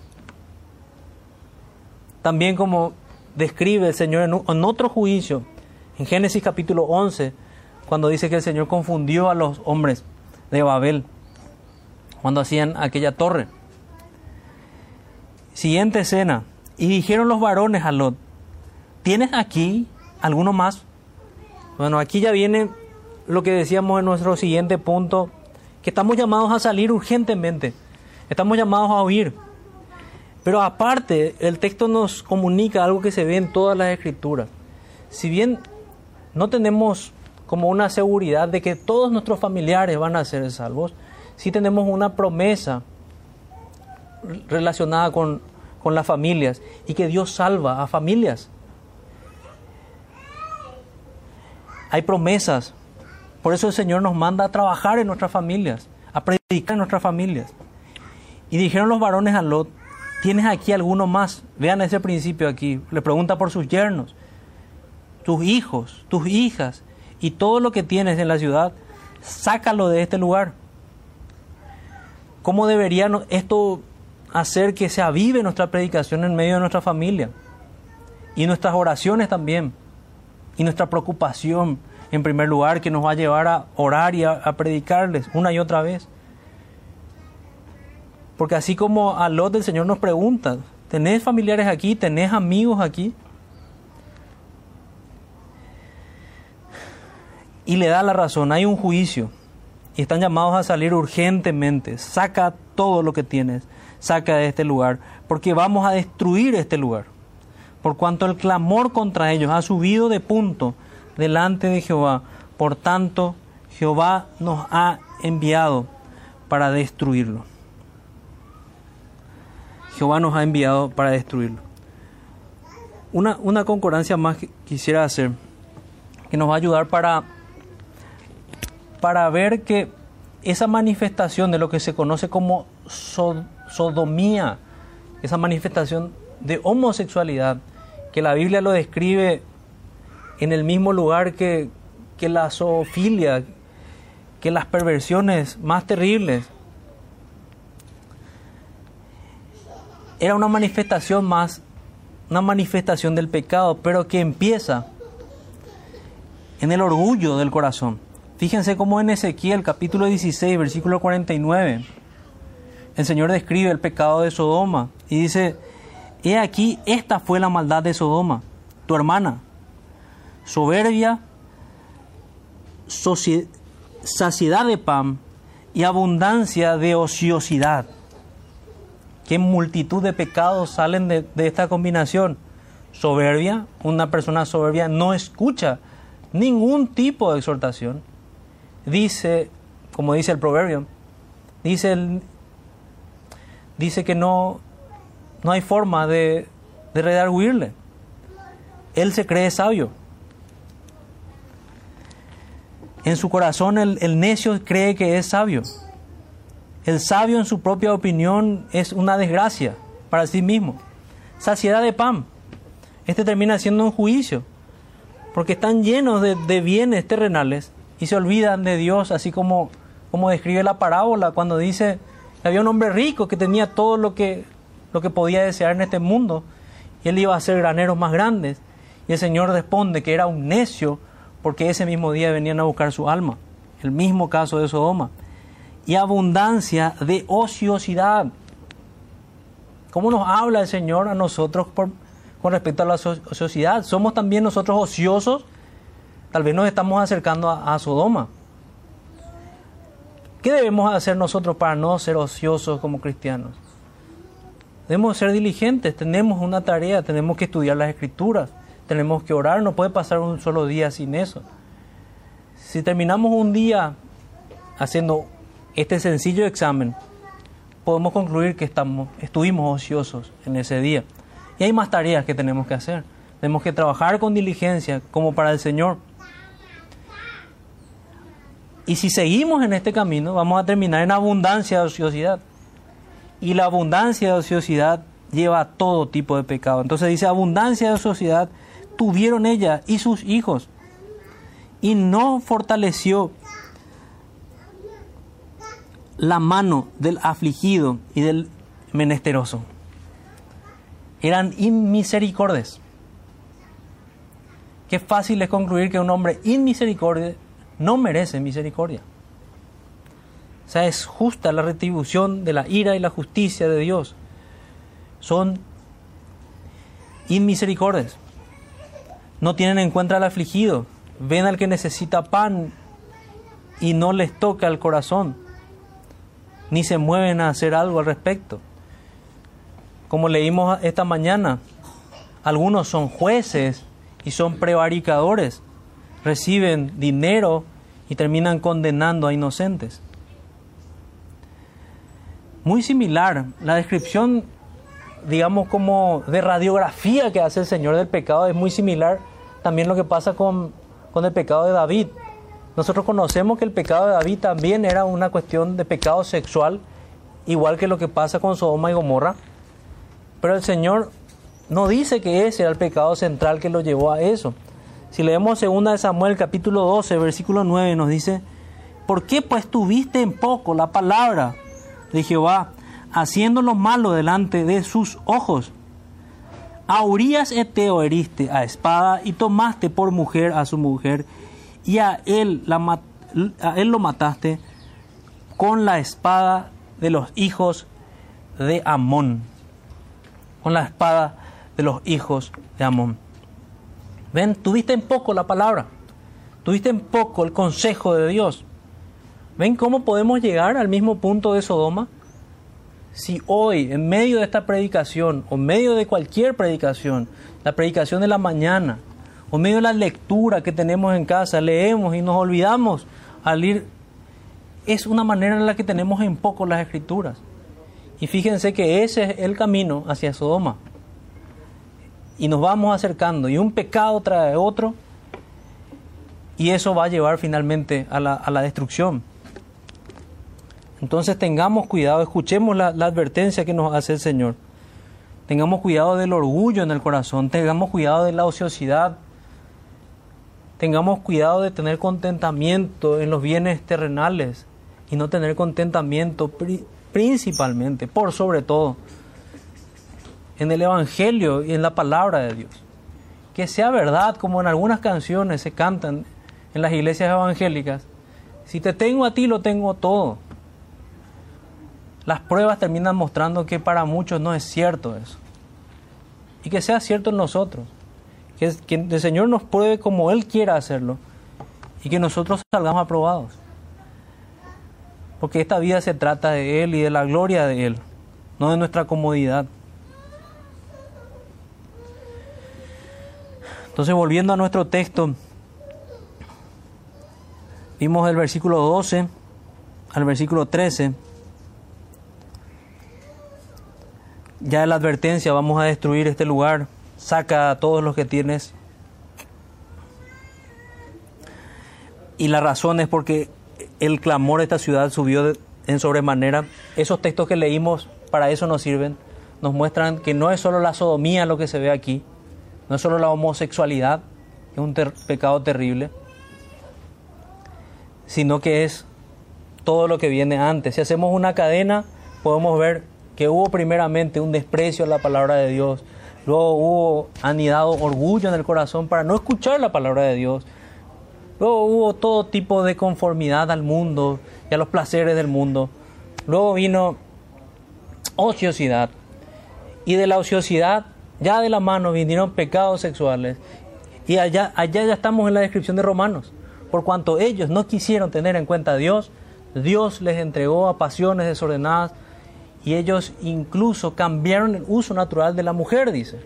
también como describe el Señor en, otro juicio, en Génesis capítulo 11, cuando dice que el Señor confundió a los hombres de Babel cuando hacían aquella torre. Siguiente escena. Y dijeron los varones a Lot, ¿tienes aquí alguno más? Bueno, aquí ya viene lo que decíamos en nuestro siguiente punto, que estamos llamados a salir urgentemente, estamos llamados a huir. Pero aparte, el texto nos comunica algo que se ve en todas las escrituras. Si bien no tenemos como una seguridad de que todos nuestros familiares van a ser salvos, sí tenemos una promesa relacionada con, con las familias y que Dios salva a familias. Hay promesas. Por eso el Señor nos manda a trabajar en nuestras familias, a predicar en nuestras familias. Y dijeron los varones a Lot, ¿Tienes aquí alguno más? Vean ese principio aquí. Le pregunta por sus yernos, tus hijos, tus hijas y todo lo que tienes en la ciudad, sácalo de este lugar. ¿Cómo debería esto hacer que se avive nuestra predicación en medio de nuestra familia? Y nuestras oraciones también. Y nuestra preocupación, en primer lugar, que nos va a llevar a orar y a, predicarles una y otra vez. Porque así como a Lot el Señor nos pregunta, ¿tenés familiares aquí? ¿Tenés amigos aquí? Y le da la razón, hay un juicio y están llamados a salir urgentemente. Saca todo lo que tienes, saca de este lugar, porque vamos a destruir este lugar. Por cuanto el clamor contra ellos ha subido de punto delante de Jehová, por tanto Jehová nos ha enviado para destruirlo. Jehová nos ha enviado para destruirlo. Una, una concordancia más que quisiera hacer, que nos va a ayudar para, para ver que esa manifestación de lo que se conoce como sodomía, esa manifestación de homosexualidad, que la Biblia lo describe en el mismo lugar que, que la zoofilia, que las perversiones más terribles, era una manifestación más, una manifestación del pecado, pero que empieza en el orgullo del corazón. Fíjense cómo en Ezequiel capítulo 16, versículo 49, el Señor describe el pecado de Sodoma y dice, he aquí, esta fue la maldad de Sodoma, tu hermana, soberbia, saciedad de pan y abundancia de ociosidad. ¿Qué multitud de pecados salen de, esta combinación? Soberbia, una persona soberbia no escucha ningún tipo de exhortación. Dice, como dice el proverbio, dice, el, dice que no, no hay forma de, de redarguirle. Él se cree sabio. En su corazón el, necio cree que es sabio. El sabio en su propia opinión es una desgracia para sí mismo. Saciedad de pan. Este termina siendo un juicio, porque están llenos de, de bienes terrenales y se olvidan de Dios, así como, como describe la parábola cuando dice que había un hombre rico que tenía todo lo que, lo que podía desear en este mundo y él iba a hacer graneros más grandes. Y el Señor responde que era un necio porque ese mismo día venían a buscar su alma. El mismo caso de Sodoma. Y abundancia de ociosidad. ¿Cómo nos habla el Señor a nosotros con respecto a la ociosidad? ¿Somos también nosotros ociosos? Tal vez nos estamos acercando a Sodoma. ¿Qué debemos hacer nosotros para no ser ociosos como cristianos? Debemos ser diligentes, tenemos una tarea, tenemos que estudiar las escrituras, tenemos que orar, no puede pasar un solo día sin eso. Si terminamos un día haciendo este sencillo examen, podemos concluir que estamos, estuvimos ociosos en ese día. Y hay más tareas que tenemos que hacer. Tenemos que trabajar con diligencia como para el Señor. Y si seguimos en este camino, vamos a terminar en abundancia de ociosidad. Y la abundancia de ociosidad lleva a todo tipo de pecado. Entonces dice, abundancia de ociosidad tuvieron ella y sus hijos. Y no fortaleció la mano del afligido y del menesteroso. Eran inmisericordes. Qué fácil es concluir que un hombre inmisericordia no merece misericordia. O sea, es justa la retribución de la ira y la justicia de Dios. Son inmisericordes. No tienen en cuenta al afligido. Ven al que necesita pan y no les toca el corazón. Ni se mueven a hacer algo al respecto. Como leímos esta mañana, algunos son jueces y son prevaricadores. Reciben dinero y terminan condenando a inocentes. Muy similar, la descripción, digamos, como de radiografía que hace el Señor del pecado es muy similar también lo que pasa con, con el pecado de David. Nosotros conocemos que el pecado de David también era una cuestión de pecado sexual, igual que lo que pasa con Sodoma y Gomorra. Pero el Señor no dice que ese era el pecado central que lo llevó a eso. Si leemos 2 de Samuel capítulo 12, versículo 9, nos dice, ¿por qué pues tuviste en poco la palabra de Jehová, haciendo lo malo delante de sus ojos? A Urias Eteo heriste a espada y tomaste por mujer a su mujer y a él, la, él lo mataste con la espada de los hijos de Amón. Con la espada de los hijos de Amón. Ven, tuviste en poco la palabra, tuviste en poco el consejo de Dios. ¿Ven cómo podemos llegar al mismo punto de Sodoma? Si hoy, en medio de esta predicación, o en medio de cualquier predicación, la predicación de la mañana, o en medio de la lectura que tenemos en casa, leemos y nos olvidamos al ir, es una manera en la que tenemos en poco las escrituras. Y fíjense que ese es el camino hacia Sodoma. Y nos vamos acercando, y un pecado trae otro, y eso va a llevar finalmente a la, a la destrucción. Entonces tengamos cuidado, escuchemos la, advertencia que nos hace el Señor. Tengamos cuidado del orgullo en el corazón, tengamos cuidado de la ociosidad, tengamos cuidado de tener contentamiento en los bienes terrenales y no tener contentamiento principalmente, por sobre todo, en el Evangelio y en la palabra de Dios. Que sea verdad, como en algunas canciones se cantan en las iglesias evangélicas, si te tengo a ti, lo tengo todo las pruebas terminan mostrando que para muchos no es cierto eso. Y que sea cierto en nosotros. Que, el Señor nos pruebe como Él quiera hacerlo. Y que nosotros salgamos aprobados. porque esta vida se trata de Él y de la gloria de Él, no de nuestra comodidad. Entonces, volviendo a nuestro texto, vimos el versículo 12 al versículo 13. Ya la advertencia, vamos a destruir este lugar, saca a todos los que tienes. Y la razón es porque el clamor de esta ciudad subió en sobremanera. Esos textos que leímos para eso nos sirven. Nos muestran que no es solo la sodomía lo que se ve aquí, no es solo la homosexualidad, es un pecado terrible, sino que es todo lo que viene antes. Si hacemos una cadena, podemos ver que hubo primeramente un desprecio a la palabra de Dios, luego hubo anidado orgullo en el corazón para no escuchar la palabra de Dios, luego hubo todo tipo de conformidad al mundo y a los placeres del mundo, luego vino ociosidad, y de la ociosidad ya de la mano vinieron pecados sexuales, y allá, allá ya estamos en la descripción de Romanos, por cuanto ellos no quisieron tener en cuenta a Dios, Dios les entregó a pasiones desordenadas y ellos incluso cambiaron el uso natural de la mujer, dice.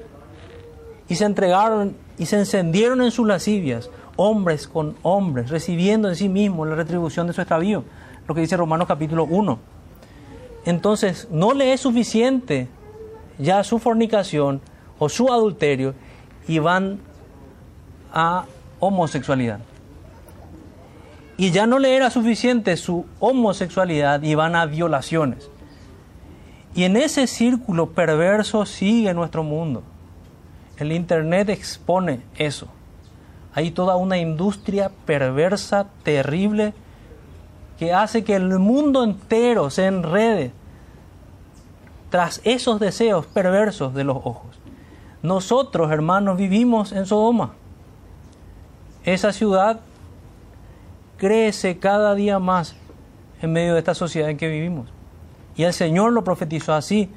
Y se entregaron y se encendieron en sus lascivias, hombres con hombres, recibiendo en sí mismos la retribución de su extravío, lo que dice Romanos capítulo 1. Entonces, no le es suficiente ya su fornicación o su adulterio y van a homosexualidad. Y ya no le era suficiente su homosexualidad y van a violaciones. Y en ese círculo perverso sigue nuestro mundo. El Internet expone eso. Hay toda una industria perversa, terrible, que hace que el mundo entero se enrede tras esos deseos perversos de los ojos. Nosotros, hermanos, vivimos en Sodoma. Esa ciudad crece cada día más en medio de esta sociedad en que vivimos. Y el Señor lo profetizó así,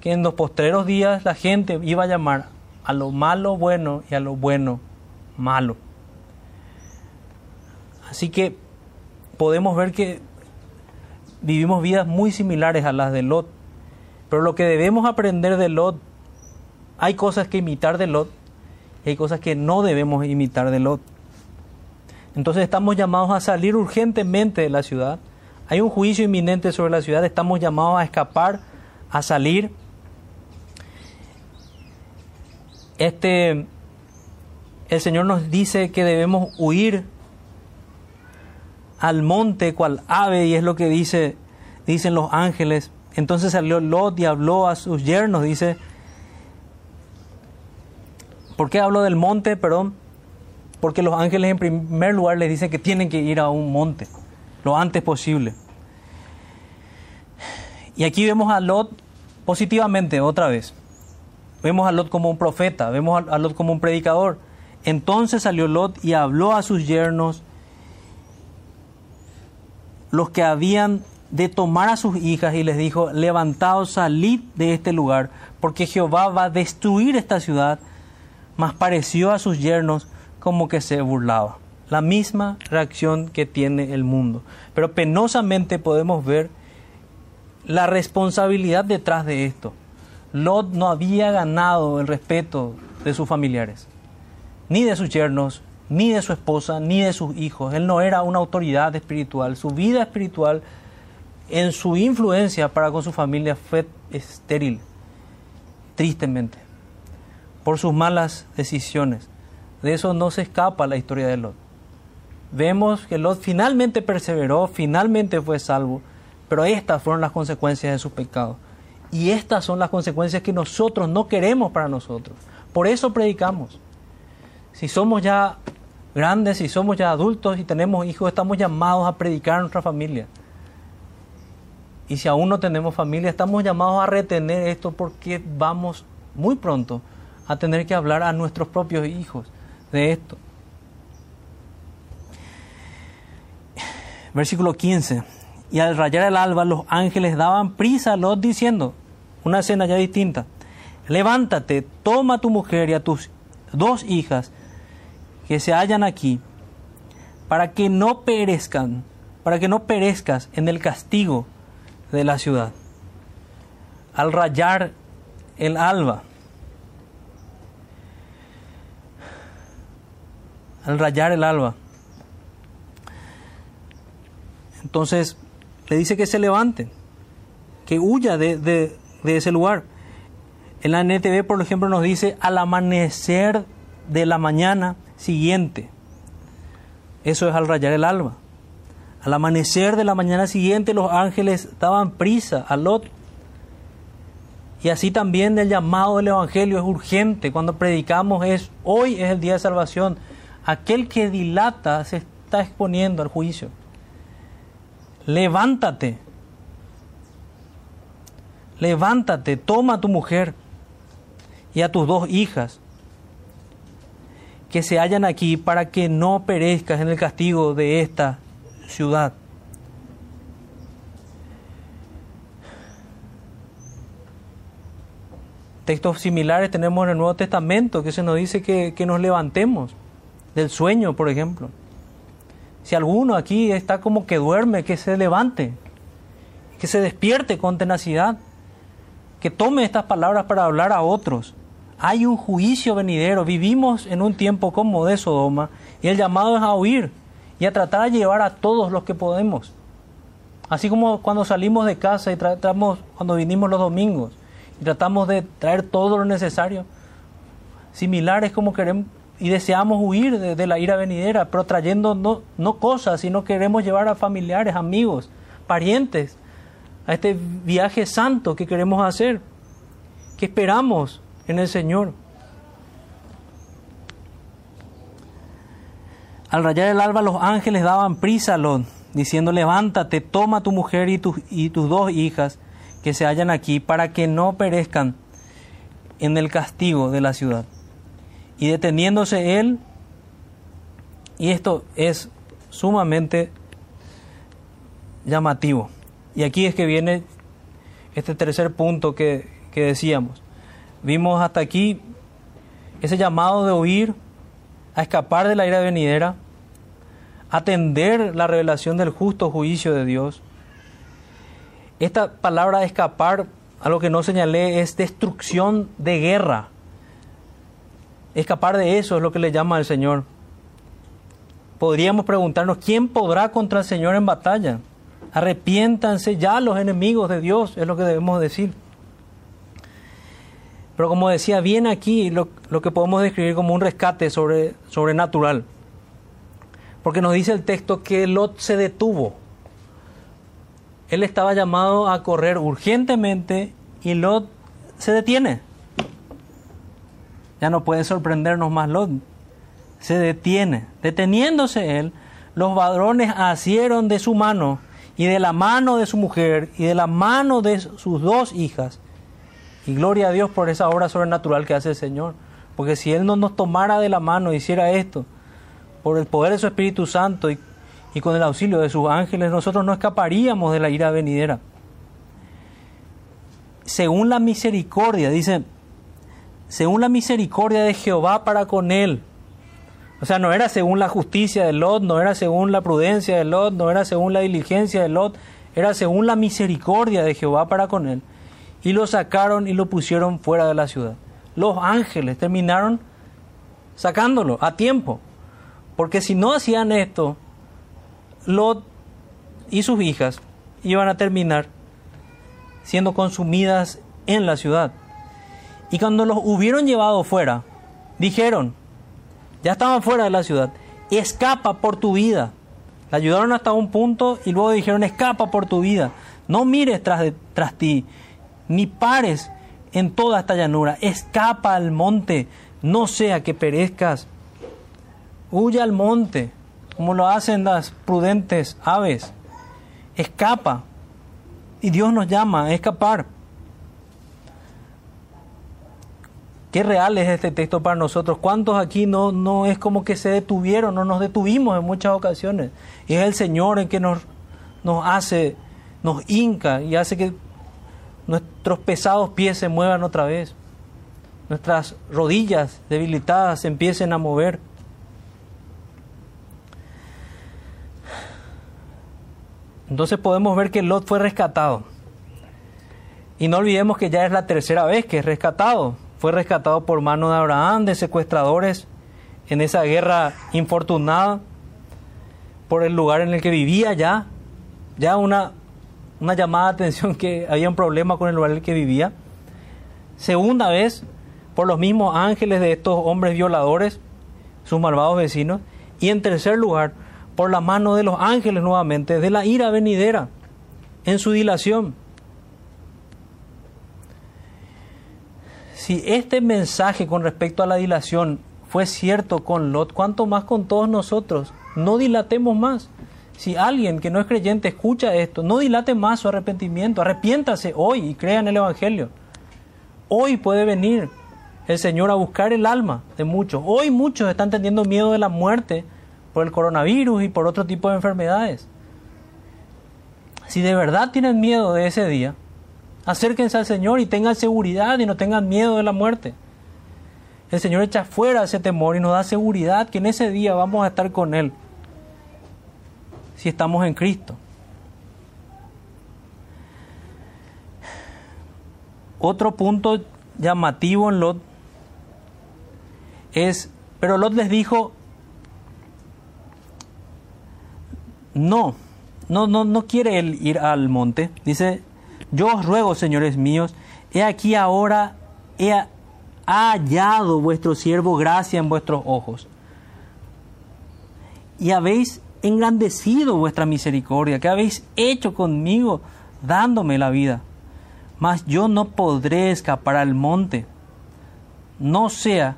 que en los postreros días la gente iba a llamar a lo malo bueno y a lo bueno malo. Así que podemos ver que vivimos vidas muy similares a las de Lot. Pero lo que debemos aprender de Lot, hay cosas que imitar de Lot y hay cosas que no debemos imitar de Lot. Entonces estamos llamados a salir urgentemente de la ciudad. Hay un juicio inminente sobre la ciudad, estamos llamados a escapar, a salir. Este el Señor nos dice que debemos huir al monte cual ave y es lo que dice dicen los ángeles. Entonces salió Lot y habló a sus yernos, dice ¿Por qué hablo del monte? Perdón porque los ángeles en primer lugar les dicen que tienen que ir a un monte lo antes posible. Y aquí vemos a Lot positivamente otra vez. Vemos a Lot como un profeta, vemos a Lot como un predicador. Entonces salió Lot y habló a sus yernos, los que habían de tomar a sus hijas, y les dijo, levantaos, salid de este lugar, porque Jehová va a destruir esta ciudad. Mas pareció a sus yernos como que se burlaba. La misma reacción que tiene el mundo. Pero penosamente podemos ver la responsabilidad detrás de esto. Lot no había ganado el respeto de sus familiares, ni de sus yernos, ni de su esposa, ni de sus hijos. Él no era una autoridad espiritual. Su vida espiritual, en su influencia para con su familia, fue estéril, tristemente, por sus malas decisiones. De eso no se escapa la historia de Lot. Vemos que Lot finalmente perseveró, finalmente fue salvo, pero estas fueron las consecuencias de su pecado. Y estas son las consecuencias que nosotros no queremos para nosotros. Por eso predicamos. Si somos ya grandes, si somos ya adultos y tenemos hijos, estamos llamados a predicar a nuestra familia. Y si aún no tenemos familia, estamos llamados a retener esto porque vamos muy pronto a tener que hablar a nuestros propios hijos de esto. Versículo 15. Y al rayar el alba los ángeles daban prisa a Lot diciendo, una escena ya distinta, levántate, toma a tu mujer y a tus dos hijas que se hallan aquí, para que no perezcan para que no perezcas en el castigo de la ciudad. Al rayar el alba, al rayar el alba. Entonces le dice que se levante, que huya de, de, de ese lugar. En la NTV, por ejemplo, nos dice al amanecer de la mañana siguiente. Eso es al rayar el alba. Al amanecer de la mañana siguiente los ángeles daban prisa a Lot. Y así también el llamado del Evangelio es urgente. Cuando predicamos es, hoy es el día de salvación. Aquel que dilata se está exponiendo al juicio. Levántate. Levántate, toma a tu mujer y a tus dos hijas que se hallan aquí para que no perezcas en el castigo de esta ciudad. Textos similares tenemos en el Nuevo Testamento que se nos dice que, que nos levantemos del sueño, por ejemplo. Si alguno aquí está como que duerme, que se levante, que se despierte con tenacidad, que tome estas palabras para hablar a otros. Hay un juicio venidero, vivimos en un tiempo como de Sodoma y el llamado es a huir y a tratar de llevar a todos los que podemos. Así como cuando salimos de casa y tratamos, cuando vinimos los domingos y tratamos de traer todo lo necesario, similares como queremos y deseamos huir de, la ira venidera, pero trayendo no, no cosas, sino queremos llevar a familiares, amigos, parientes, a este viaje santo que queremos hacer, que esperamos en el Señor. Al rayar el alba los ángeles daban prisa a Lot, diciendo, levántate, toma tu mujer y, tus y tus dos hijas que se hallan aquí, para que no perezcan en el castigo de la ciudad. Y deteniéndose él, y esto es sumamente llamativo. Y aquí es que viene este tercer punto que, que decíamos. Vimos hasta aquí ese llamado de huir, a escapar de la ira venidera, atender la revelación del justo juicio de Dios. Esta palabra escapar, a lo que no señalé, es destrucción de guerra. Escapar de eso es lo que le llama el Señor. Podríamos preguntarnos, ¿quién podrá contra el Señor en batalla? Arrepiéntanse ya los enemigos de Dios, es lo que debemos decir. Pero como decía, viene aquí lo, que podemos describir como un rescate sobre, sobrenatural. Porque nos dice el texto que Lot se detuvo. Él estaba llamado a correr urgentemente y Lot se detiene. Ya no puede sorprendernos más Lot. Se detiene. Deteniéndose él, los varones asieron de su mano y de la mano de su mujer y de la mano de sus dos hijas y gloria a Dios por esa obra sobrenatural que hace el Señor. Porque si Él no nos tomara de la mano hiciera esto, por el poder de su Espíritu Santo y, y con el auxilio de sus ángeles, nosotros no escaparíamos de la ira venidera. Según la misericordia, dice, según la misericordia de Jehová para con él. O sea, no era según la justicia de Lot, no era según la prudencia de Lot, no era según la diligencia de Lot, era según la misericordia de Jehová para con él y lo sacaron y lo pusieron fuera de la ciudad. Los ángeles terminaron sacándolo a tiempo, porque si no hacían esto, Lot y sus hijas iban a terminar siendo consumidas en la ciudad. Y cuando los hubieron llevado fuera, dijeron, ya estaban fuera de la ciudad, escapa por tu vida. La ayudaron hasta un punto y luego dijeron, escapa por tu vida. No mires tras, de, tras ti, ni pares en toda esta llanura, escapa al monte, no sea que perezcas. Huye al monte, como lo hacen las prudentes aves. Escapa. Y Dios nos llama a escapar. Qué real es este texto para nosotros. ¿Cuántos aquí no, no es como que se detuvieron, no nos detuvimos en muchas ocasiones? Y es el Señor el que nos, nos hace, nos hinca y hace que nuestros pesados pies se muevan otra vez, nuestras rodillas debilitadas se empiecen a mover. Entonces podemos ver que Lot fue rescatado. Y no olvidemos que ya es la tercera vez que es rescatado. Fue rescatado por mano de Abraham, de secuestradores, en esa guerra infortunada, por el lugar en el que vivía ya. Ya una, una llamada de atención que había un problema con el lugar en el que vivía. Segunda vez, por los mismos ángeles de estos hombres violadores, sus malvados vecinos. Y en tercer lugar, por la mano de los ángeles nuevamente, de la ira venidera, en su dilación. Si este mensaje con respecto a la dilación fue cierto con Lot, ¿cuánto más con todos nosotros? No dilatemos más. Si alguien que no es creyente escucha esto, no dilate más su arrepentimiento, arrepiéntase hoy y crea en el Evangelio. Hoy puede venir el Señor a buscar el alma de muchos. Hoy muchos están teniendo miedo de la muerte por el coronavirus y por otro tipo de enfermedades. Si de verdad tienen miedo de ese día, acérquense al Señor y tengan seguridad y no tengan miedo de la muerte. El Señor echa fuera ese temor y nos da seguridad que en ese día vamos a estar con Él si estamos en Cristo. Otro punto llamativo en Lot es, pero Lot les dijo, no, no, no, no quiere él ir al monte. Dice, yo os ruego, señores míos, he aquí ahora, he hallado vuestro siervo gracia en vuestros ojos. Y habéis engrandecido vuestra misericordia, que habéis hecho conmigo, dándome la vida. Mas yo no podré escapar al monte, no sea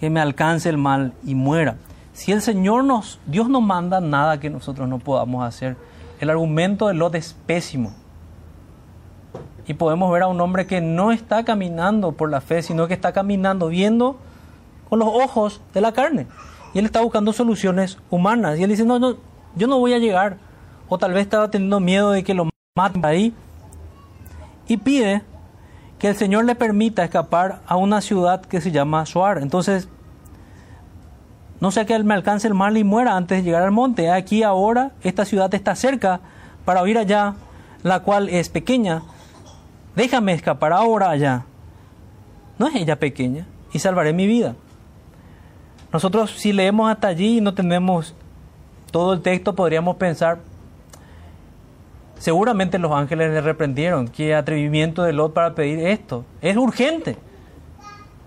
que me alcance el mal y muera. Si el Señor nos, Dios no manda nada que nosotros no podamos hacer. El argumento de Lot es pésimo. Y podemos ver a un hombre que no está caminando por la fe, sino que está caminando viendo con los ojos de la carne. Y él está buscando soluciones humanas. Y él dice, no, no, yo no voy a llegar. O tal vez estaba teniendo miedo de que lo maten ahí. Y pide que el Señor le permita escapar a una ciudad que se llama Suar. Entonces no sea que él me alcance el mal y muera antes de llegar al monte. Aquí ahora esta ciudad está cerca para ir allá, la cual es pequeña. Déjame escapar ahora allá. No es ella pequeña y salvaré mi vida. Nosotros si leemos hasta allí y no tenemos todo el texto, podríamos pensar, seguramente los ángeles le reprendieron, qué atrevimiento de Lot para pedir esto. Es urgente.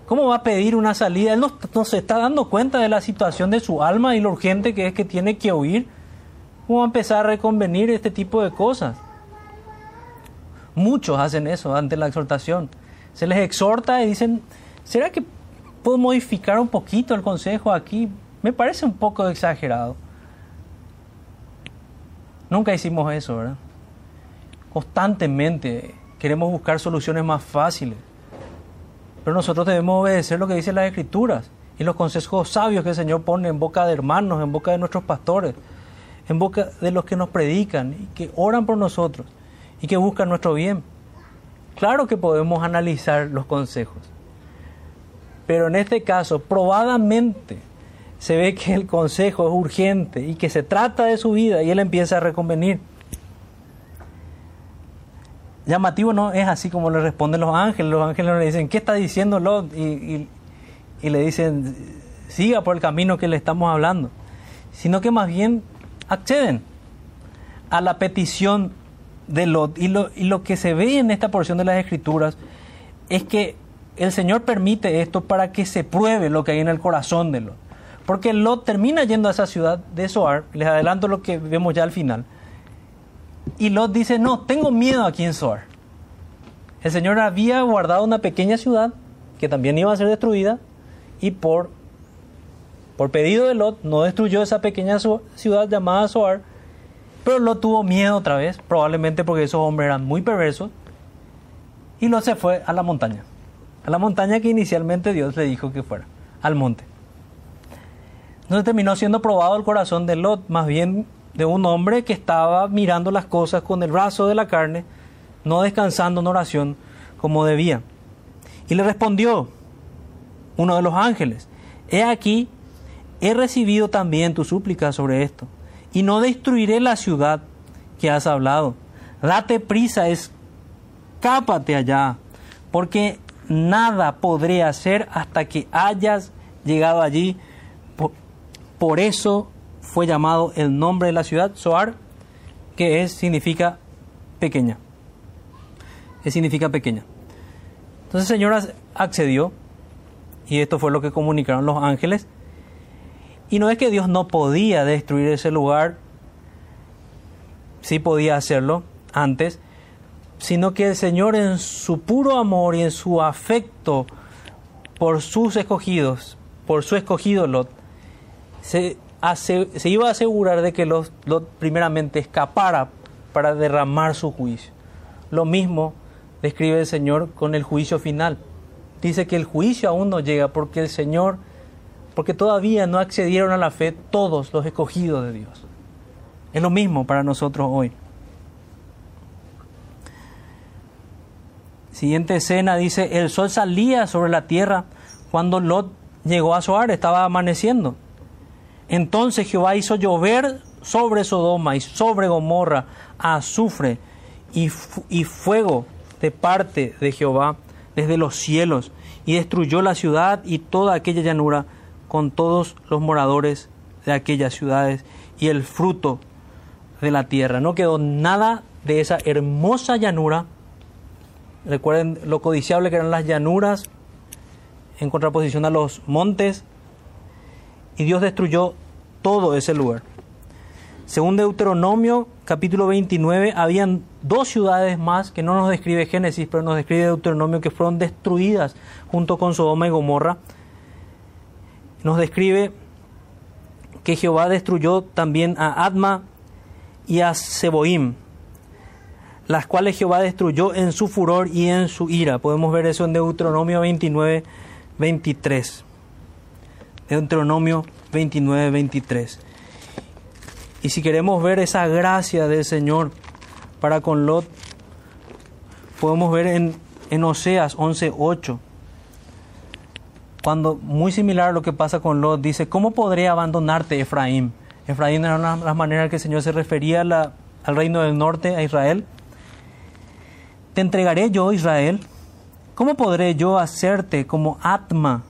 ¿Cómo va a pedir una salida? Él no, se está dando cuenta de la situación de su alma y lo urgente que es que tiene que huir. ¿Cómo va a empezar a reconvenir este tipo de cosas? Muchos hacen eso ante la exhortación. Se les exhorta y dicen, ¿será que puedo modificar un poquito el consejo aquí? Me parece un poco exagerado. Nunca hicimos eso, ¿verdad? Constantemente queremos buscar soluciones más fáciles. Pero nosotros debemos obedecer lo que dicen las escrituras y los consejos sabios que el Señor pone en boca de hermanos, en boca de nuestros pastores, en boca de los que nos predican y que oran por nosotros y que buscan nuestro bien. Claro que podemos analizar los consejos, pero en este caso probadamente se ve que el consejo es urgente y que se trata de su vida y él empieza a reconvenir llamativo no es así como le responden los ángeles. Los ángeles le dicen, ¿qué está diciendo Lot? Y, le dicen, siga por el camino que le estamos hablando. Sino que más bien acceden a la petición de Lot. Y lo, y lo que se ve en esta porción de las escrituras es que el Señor permite esto para que se pruebe lo que hay en el corazón de Lot. Porque Lot termina yendo a esa ciudad de Soar, les adelanto lo que vemos ya al final, y Lot dice, no, tengo miedo aquí en Zoar. El Señor había guardado una pequeña ciudad que también iba a ser destruida y por, por pedido de Lot no destruyó esa pequeña ciudad llamada Zoar, pero Lot tuvo miedo otra vez, probablemente porque esos hombres eran muy perversos, y Lot se fue a la montaña, a la montaña que inicialmente Dios le dijo que fuera, al monte. Entonces terminó siendo probado el corazón de Lot, más bien de un hombre que estaba mirando las cosas con el brazo de la carne, no descansando en oración como debía. Y le respondió uno de los ángeles, he aquí, he recibido también tu súplica sobre esto, y no destruiré la ciudad que has hablado. Date prisa, escápate allá, porque nada podré hacer hasta que hayas llegado allí. Por, eso fue llamado el nombre de la ciudad, Soar, que es, significa pequeña. Que significa pequeña. Entonces el Señor accedió, y esto fue lo que comunicaron los ángeles. Y no es que Dios no podía destruir ese lugar, sí podía hacerlo antes, sino que el Señor en su puro amor y en su afecto por sus escogidos, por su escogido Lot, se, se iba a asegurar de que Lot, Lot primeramente escapara para derramar su juicio. Lo mismo describe el Señor con el juicio final. Dice que el juicio aún no llega porque el Señor, porque todavía no accedieron a la fe todos los escogidos de Dios. Es lo mismo para nosotros hoy. Siguiente escena dice, el sol salía sobre la tierra cuando Lot llegó a Zoar, estaba amaneciendo. Entonces Jehová hizo llover sobre Sodoma y sobre Gomorra azufre y, y fuego de parte de Jehová desde los cielos y destruyó la ciudad y toda aquella llanura con todos los moradores de aquellas ciudades y el fruto de la tierra. No quedó nada de esa hermosa llanura. Recuerden lo codiciable que eran las llanuras en contraposición a los montes. Y Dios destruyó todo ese lugar. Según Deuteronomio capítulo 29, habían dos ciudades más que no nos describe Génesis, pero nos describe Deuteronomio que fueron destruidas junto con Sodoma y Gomorra. Nos describe que Jehová destruyó también a Adma y a Seboim, las cuales Jehová destruyó en su furor y en su ira. Podemos ver eso en Deuteronomio 29, 23. Deuteronomio 29, 23. Y si queremos ver esa gracia del Señor para con Lot, podemos ver en, en Oseas 11.8, cuando muy similar a lo que pasa con Lot, dice, ¿cómo podré abandonarte, Efraín? Efraín era una de las maneras que el Señor se refería al reino del norte, a Israel. ¿Te entregaré yo, Israel? ¿Cómo podré yo hacerte como Atma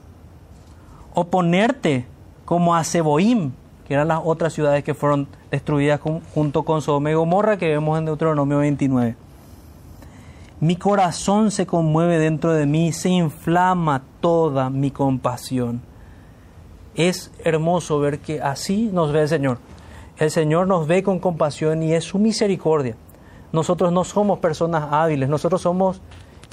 o ponerte como a Seboim? que eran las otras ciudades que fueron destruidas junto con Sodoma y Gomorra que vemos en Deuteronomio 29. Mi corazón se conmueve dentro de mí, se inflama toda mi compasión. Es hermoso ver que así nos ve el Señor. El Señor nos ve con compasión y es su misericordia. Nosotros no somos personas hábiles, nosotros somos,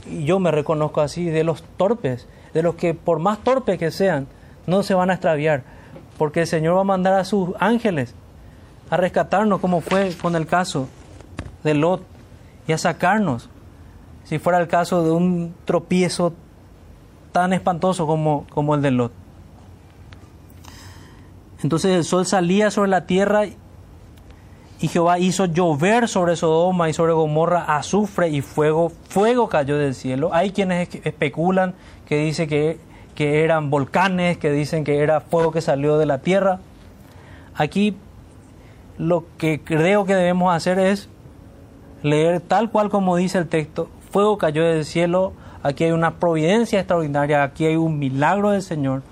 y yo me reconozco así, de los torpes, de los que por más torpes que sean, no se van a extraviar porque el Señor va a mandar a sus ángeles a rescatarnos, como fue con el caso de Lot, y a sacarnos, si fuera el caso de un tropiezo tan espantoso como, como el de Lot. Entonces el sol salía sobre la tierra y Jehová hizo llover sobre Sodoma y sobre Gomorra azufre y fuego. Fuego cayó del cielo. Hay quienes especulan que dice que que eran volcanes, que dicen que era fuego que salió de la tierra. Aquí lo que creo que debemos hacer es leer tal cual como dice el texto, fuego cayó del cielo, aquí hay una providencia extraordinaria, aquí hay un milagro del Señor,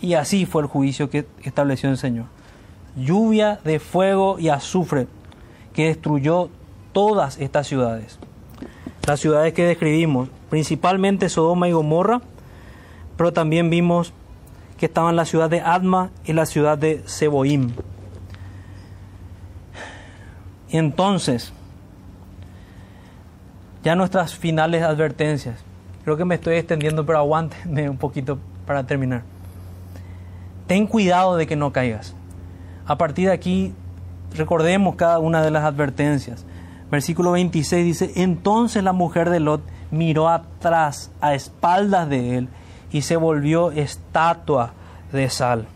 y así fue el juicio que estableció el Señor. Lluvia de fuego y azufre que destruyó todas estas ciudades. Las ciudades que describimos, principalmente Sodoma y Gomorra, pero también vimos que estaban la ciudad de Adma y la ciudad de Seboim. Y entonces, ya nuestras finales advertencias. Creo que me estoy extendiendo, pero aguántenme un poquito para terminar. Ten cuidado de que no caigas. A partir de aquí, recordemos cada una de las advertencias. Versículo 26 dice, entonces la mujer de Lot miró atrás, a espaldas de él, y se volvió estatua de sal.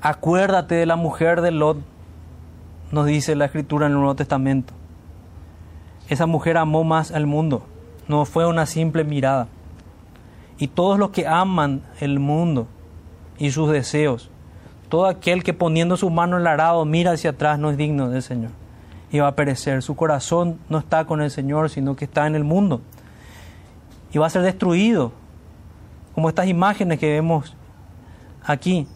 Acuérdate de la mujer de Lot, nos dice la escritura en el Nuevo Testamento. Esa mujer amó más al mundo, no fue una simple mirada. Y todos los que aman el mundo y sus deseos, Todo aquel que poniendo su mano en el arado mira hacia atrás no es digno del Señor y va a perecer. Su corazón no está con el Señor, sino que está en el mundo. Y va a ser destruido, como estas imágenes que vemos aquí.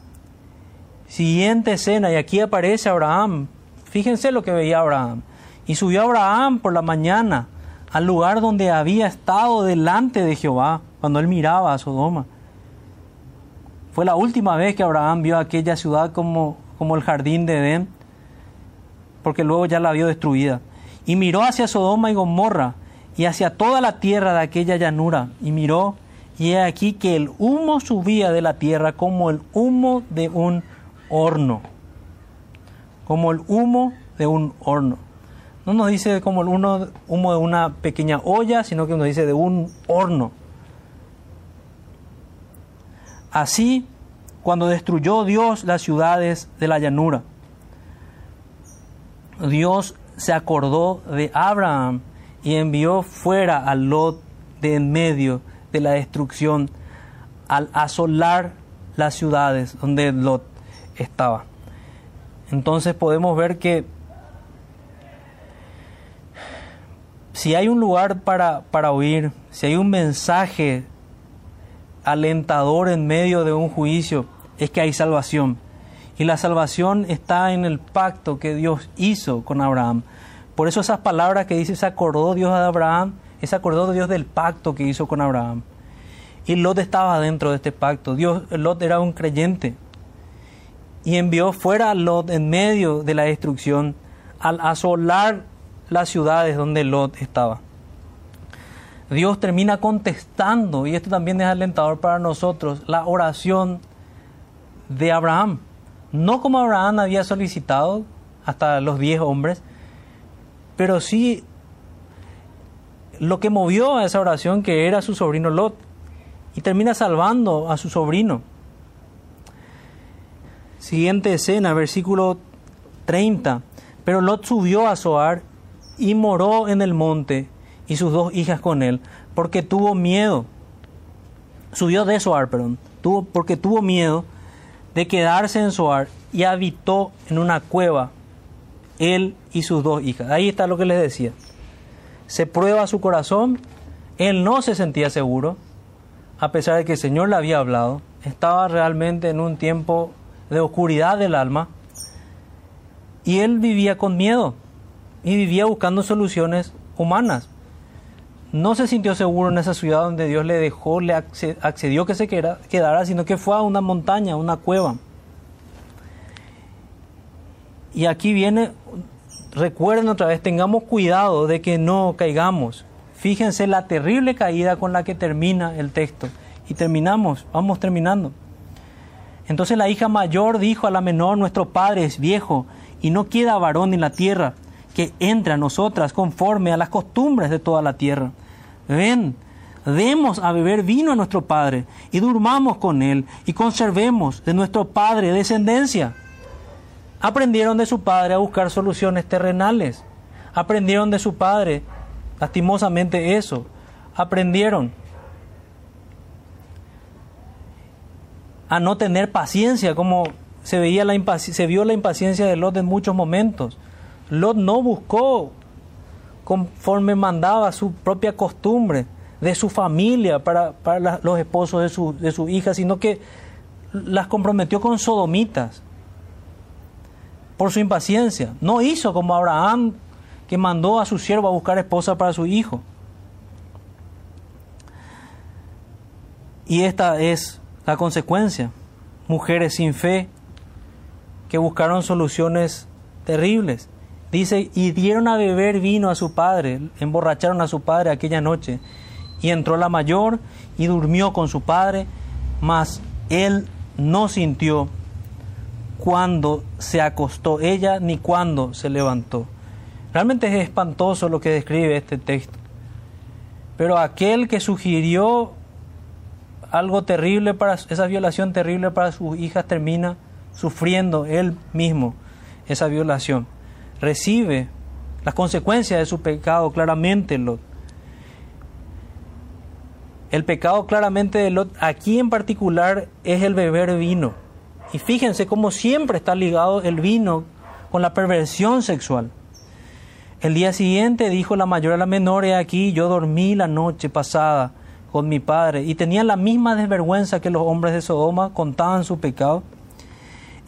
Siguiente escena, y aquí aparece Abraham. Fíjense lo que veía Abraham. Y subió Abraham por la mañana al lugar donde había estado delante de Jehová, cuando él miraba a Sodoma. Fue la última vez que Abraham vio aquella ciudad como, como el jardín de Edén, porque luego ya la vio destruida. Y miró hacia Sodoma y Gomorra y hacia toda la tierra de aquella llanura, y miró, y he aquí que el humo subía de la tierra como el humo de un horno, como el humo de un horno. No nos dice como el humo, humo de una pequeña olla, sino que nos dice de un horno. Así, cuando destruyó Dios las ciudades de la llanura, Dios se acordó de Abraham y envió fuera a Lot de en medio de la destrucción al asolar las ciudades donde Lot estaba. Entonces podemos ver que si hay un lugar para, para oír, si hay un mensaje alentador en medio de un juicio es que hay salvación. Y la salvación está en el pacto que Dios hizo con Abraham. Por eso esas palabras que dice, se acordó Dios de Abraham, se acordó Dios del pacto que hizo con Abraham. Y Lot estaba dentro de este pacto. Dios, Lot era un creyente. Y envió fuera a Lot en medio de la destrucción al asolar las ciudades donde Lot estaba. Dios termina contestando, y esto también es alentador para nosotros, la oración de Abraham. No como Abraham había solicitado hasta los diez hombres, pero sí lo que movió a esa oración que era su sobrino Lot, y termina salvando a su sobrino. Siguiente escena, versículo 30. Pero Lot subió a Zoar y moró en el monte y sus dos hijas con él, porque tuvo miedo. Subió de Soar, perdón, tuvo, porque tuvo miedo de quedarse en Soar y habitó en una cueva, él y sus dos hijas. Ahí está lo que les decía. Se prueba su corazón, él no se sentía seguro, a pesar de que el Señor le había hablado, estaba realmente en un tiempo de oscuridad del alma, y él vivía con miedo y vivía buscando soluciones humanas no se sintió seguro en esa ciudad donde Dios le dejó, le accedió que se quedara, sino que fue a una montaña, una cueva. Y aquí viene, recuerden otra vez, tengamos cuidado de que no caigamos. Fíjense la terrible caída con la que termina el texto. Y terminamos, vamos terminando. Entonces la hija mayor dijo a la menor, nuestro padre es viejo y no queda varón en la tierra que entre a nosotras conforme a las costumbres de toda la tierra. Ven, demos a beber vino a nuestro Padre y durmamos con Él y conservemos de nuestro Padre descendencia. Aprendieron de su Padre a buscar soluciones terrenales. Aprendieron de su Padre, lastimosamente eso. Aprendieron a no tener paciencia, como se, veía la se vio la impaciencia de Lot en muchos momentos. Lot no buscó conforme mandaba su propia costumbre de su familia para, los esposos de su, de su hija, sino que las comprometió con sodomitas por su impaciencia. No hizo como Abraham, que mandó a su siervo a buscar esposa para su hijo. Y esta es la consecuencia. Mujeres sin fe que buscaron soluciones terribles. Dice, y dieron a beber vino a su padre, emborracharon a su padre aquella noche. Y entró la mayor y durmió con su padre, mas él no sintió cuando se acostó ella ni cuando se levantó. Realmente es espantoso lo que describe este texto. Pero aquel que sugirió algo terrible para esa violación terrible para sus hijas termina sufriendo él mismo esa violación recibe las consecuencias de su pecado claramente Lot. El pecado claramente de Lot aquí en particular es el beber vino. Y fíjense cómo siempre está ligado el vino con la perversión sexual. El día siguiente dijo la mayor a la menor, he aquí, yo dormí la noche pasada con mi padre y tenía la misma desvergüenza que los hombres de Sodoma contaban su pecado.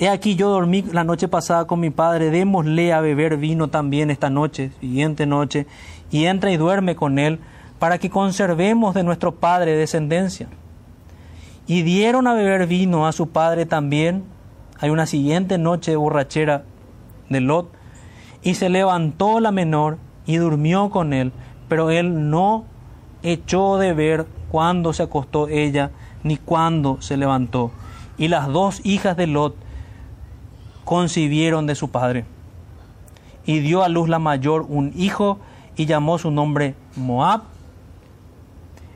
He aquí yo dormí la noche pasada con mi padre, démosle a beber vino también esta noche, siguiente noche, y entra y duerme con él, para que conservemos de nuestro padre descendencia. Y dieron a beber vino a su padre también. Hay una siguiente noche de borrachera de Lot, y se levantó la menor y durmió con él, pero él no echó de ver cuándo se acostó ella, ni cuándo se levantó. Y las dos hijas de Lot concibieron de su padre. Y dio a luz la mayor un hijo y llamó su nombre Moab,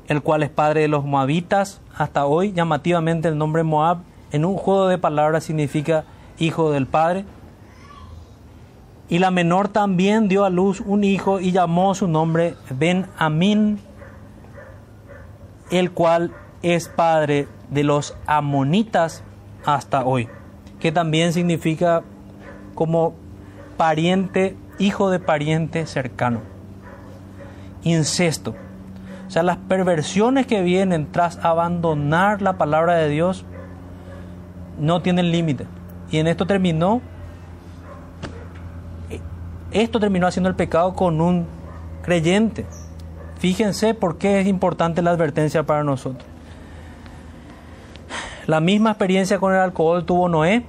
el cual es padre de los moabitas. Hasta hoy, llamativamente, el nombre Moab en un juego de palabras significa hijo del padre. Y la menor también dio a luz un hijo y llamó su nombre Ben Amin, el cual es padre de los amonitas hasta hoy, que también significa como pariente, hijo de pariente cercano. Incesto. O sea, las perversiones que vienen tras abandonar la palabra de Dios no tienen límite. Y en esto terminó, esto terminó haciendo el pecado con un creyente. Fíjense por qué es importante la advertencia para nosotros. La misma experiencia con el alcohol tuvo Noé,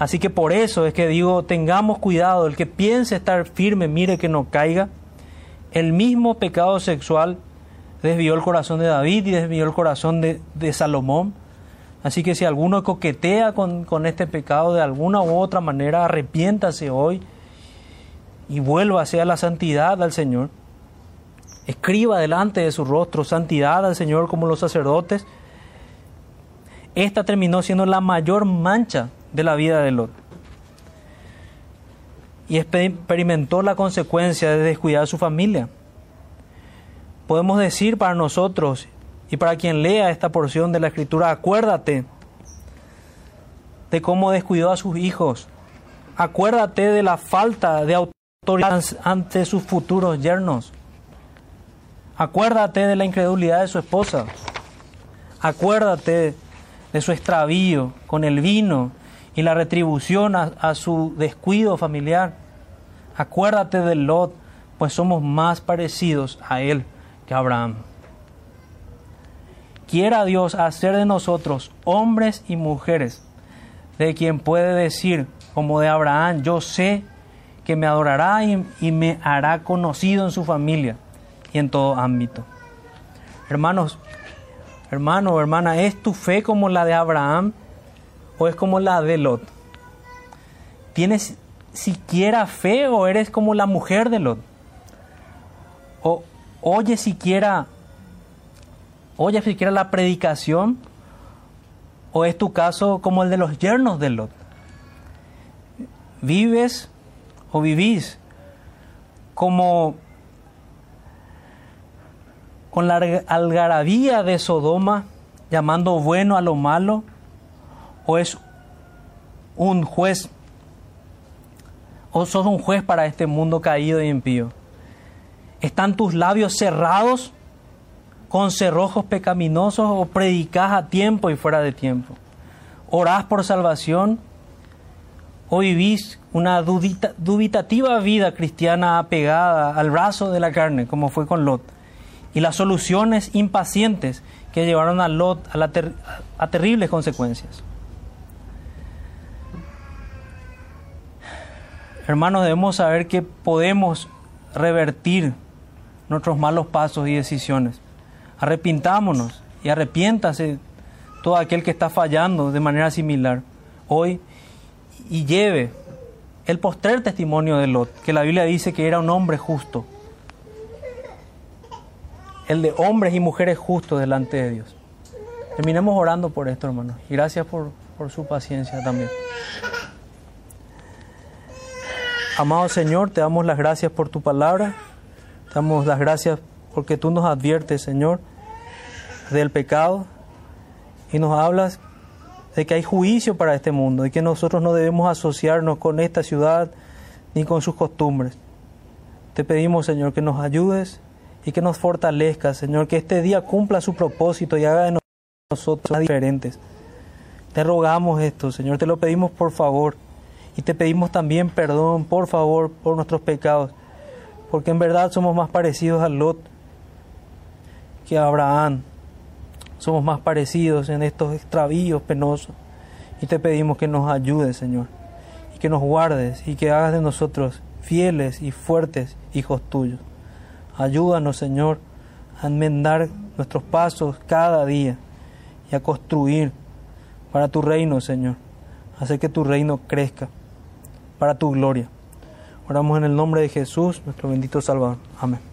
así que por eso es que digo, tengamos cuidado, el que piense estar firme, mire que no caiga. El mismo pecado sexual desvió el corazón de David y desvió el corazón de, Salomón. Así que si alguno coquetea con, con, este pecado de alguna u otra manera, arrepiéntase hoy y vuelva hacia la santidad al Señor. Escriba delante de su rostro santidad al Señor como los sacerdotes. Esta terminó siendo la mayor mancha de la vida de Lot. Y experimentó la consecuencia de descuidar a su familia. Podemos decir para nosotros y para quien lea esta porción de la escritura, acuérdate de cómo descuidó a sus hijos. Acuérdate de la falta de autoridad ante sus futuros yernos. Acuérdate de la incredulidad de su esposa. Acuérdate de su extravío con el vino y la retribución a, su descuido familiar. Acuérdate de Lot, pues somos más parecidos a él que a Abraham. Quiera Dios hacer de nosotros hombres y mujeres, de quien puede decir, como de Abraham, yo sé que me adorará y, y me hará conocido en su familia y en todo ámbito. Hermanos, hermano hermana, ¿es tu fe como la de Abraham o es como la de Lot? ¿Tienes siquiera fe o eres como la mujer de Lot? ¿O oye siquiera oye siquiera la predicación o es tu caso como el de los yernos de Lot? ¿Vives o vivís como con la algarabía de Sodoma, llamando bueno a lo malo, o es un juez, o sos un juez para este mundo caído y impío. ¿Están tus labios cerrados con cerrojos pecaminosos o predicás a tiempo y fuera de tiempo? ¿Orás por salvación o vivís una dubitativa vida cristiana apegada al brazo de la carne, como fue con Lot? y las soluciones impacientes que llevaron a Lot a, la a terribles consecuencias. Hermanos, debemos saber que podemos revertir nuestros malos pasos y decisiones. Arrepintámonos y arrepiéntase todo aquel que está fallando de manera similar hoy y lleve el postrer testimonio de Lot, que la Biblia dice que era un hombre justo el de hombres y mujeres justos delante de Dios. Terminemos orando por esto, hermanos. Y gracias por, por su paciencia también. Amado Señor, te damos las gracias por tu palabra. Te damos las gracias porque tú nos adviertes, Señor, del pecado y nos hablas de que hay juicio para este mundo, y que nosotros no debemos asociarnos con esta ciudad ni con sus costumbres. Te pedimos, Señor, que nos ayudes y que nos fortalezcas, Señor, que este día cumpla su propósito y haga de nosotros diferentes. Te rogamos esto, Señor, te lo pedimos por favor. Y te pedimos también perdón, por favor, por nuestros pecados. Porque en verdad somos más parecidos a Lot que a Abraham. Somos más parecidos en estos extravíos penosos. Y te pedimos que nos ayudes, Señor. Y que nos guardes y que hagas de nosotros fieles y fuertes hijos tuyos. Ayúdanos, Señor, a enmendar nuestros pasos cada día y a construir para tu reino, Señor. Hacer que tu reino crezca para tu gloria. Oramos en el nombre de Jesús, nuestro bendito Salvador. Amén.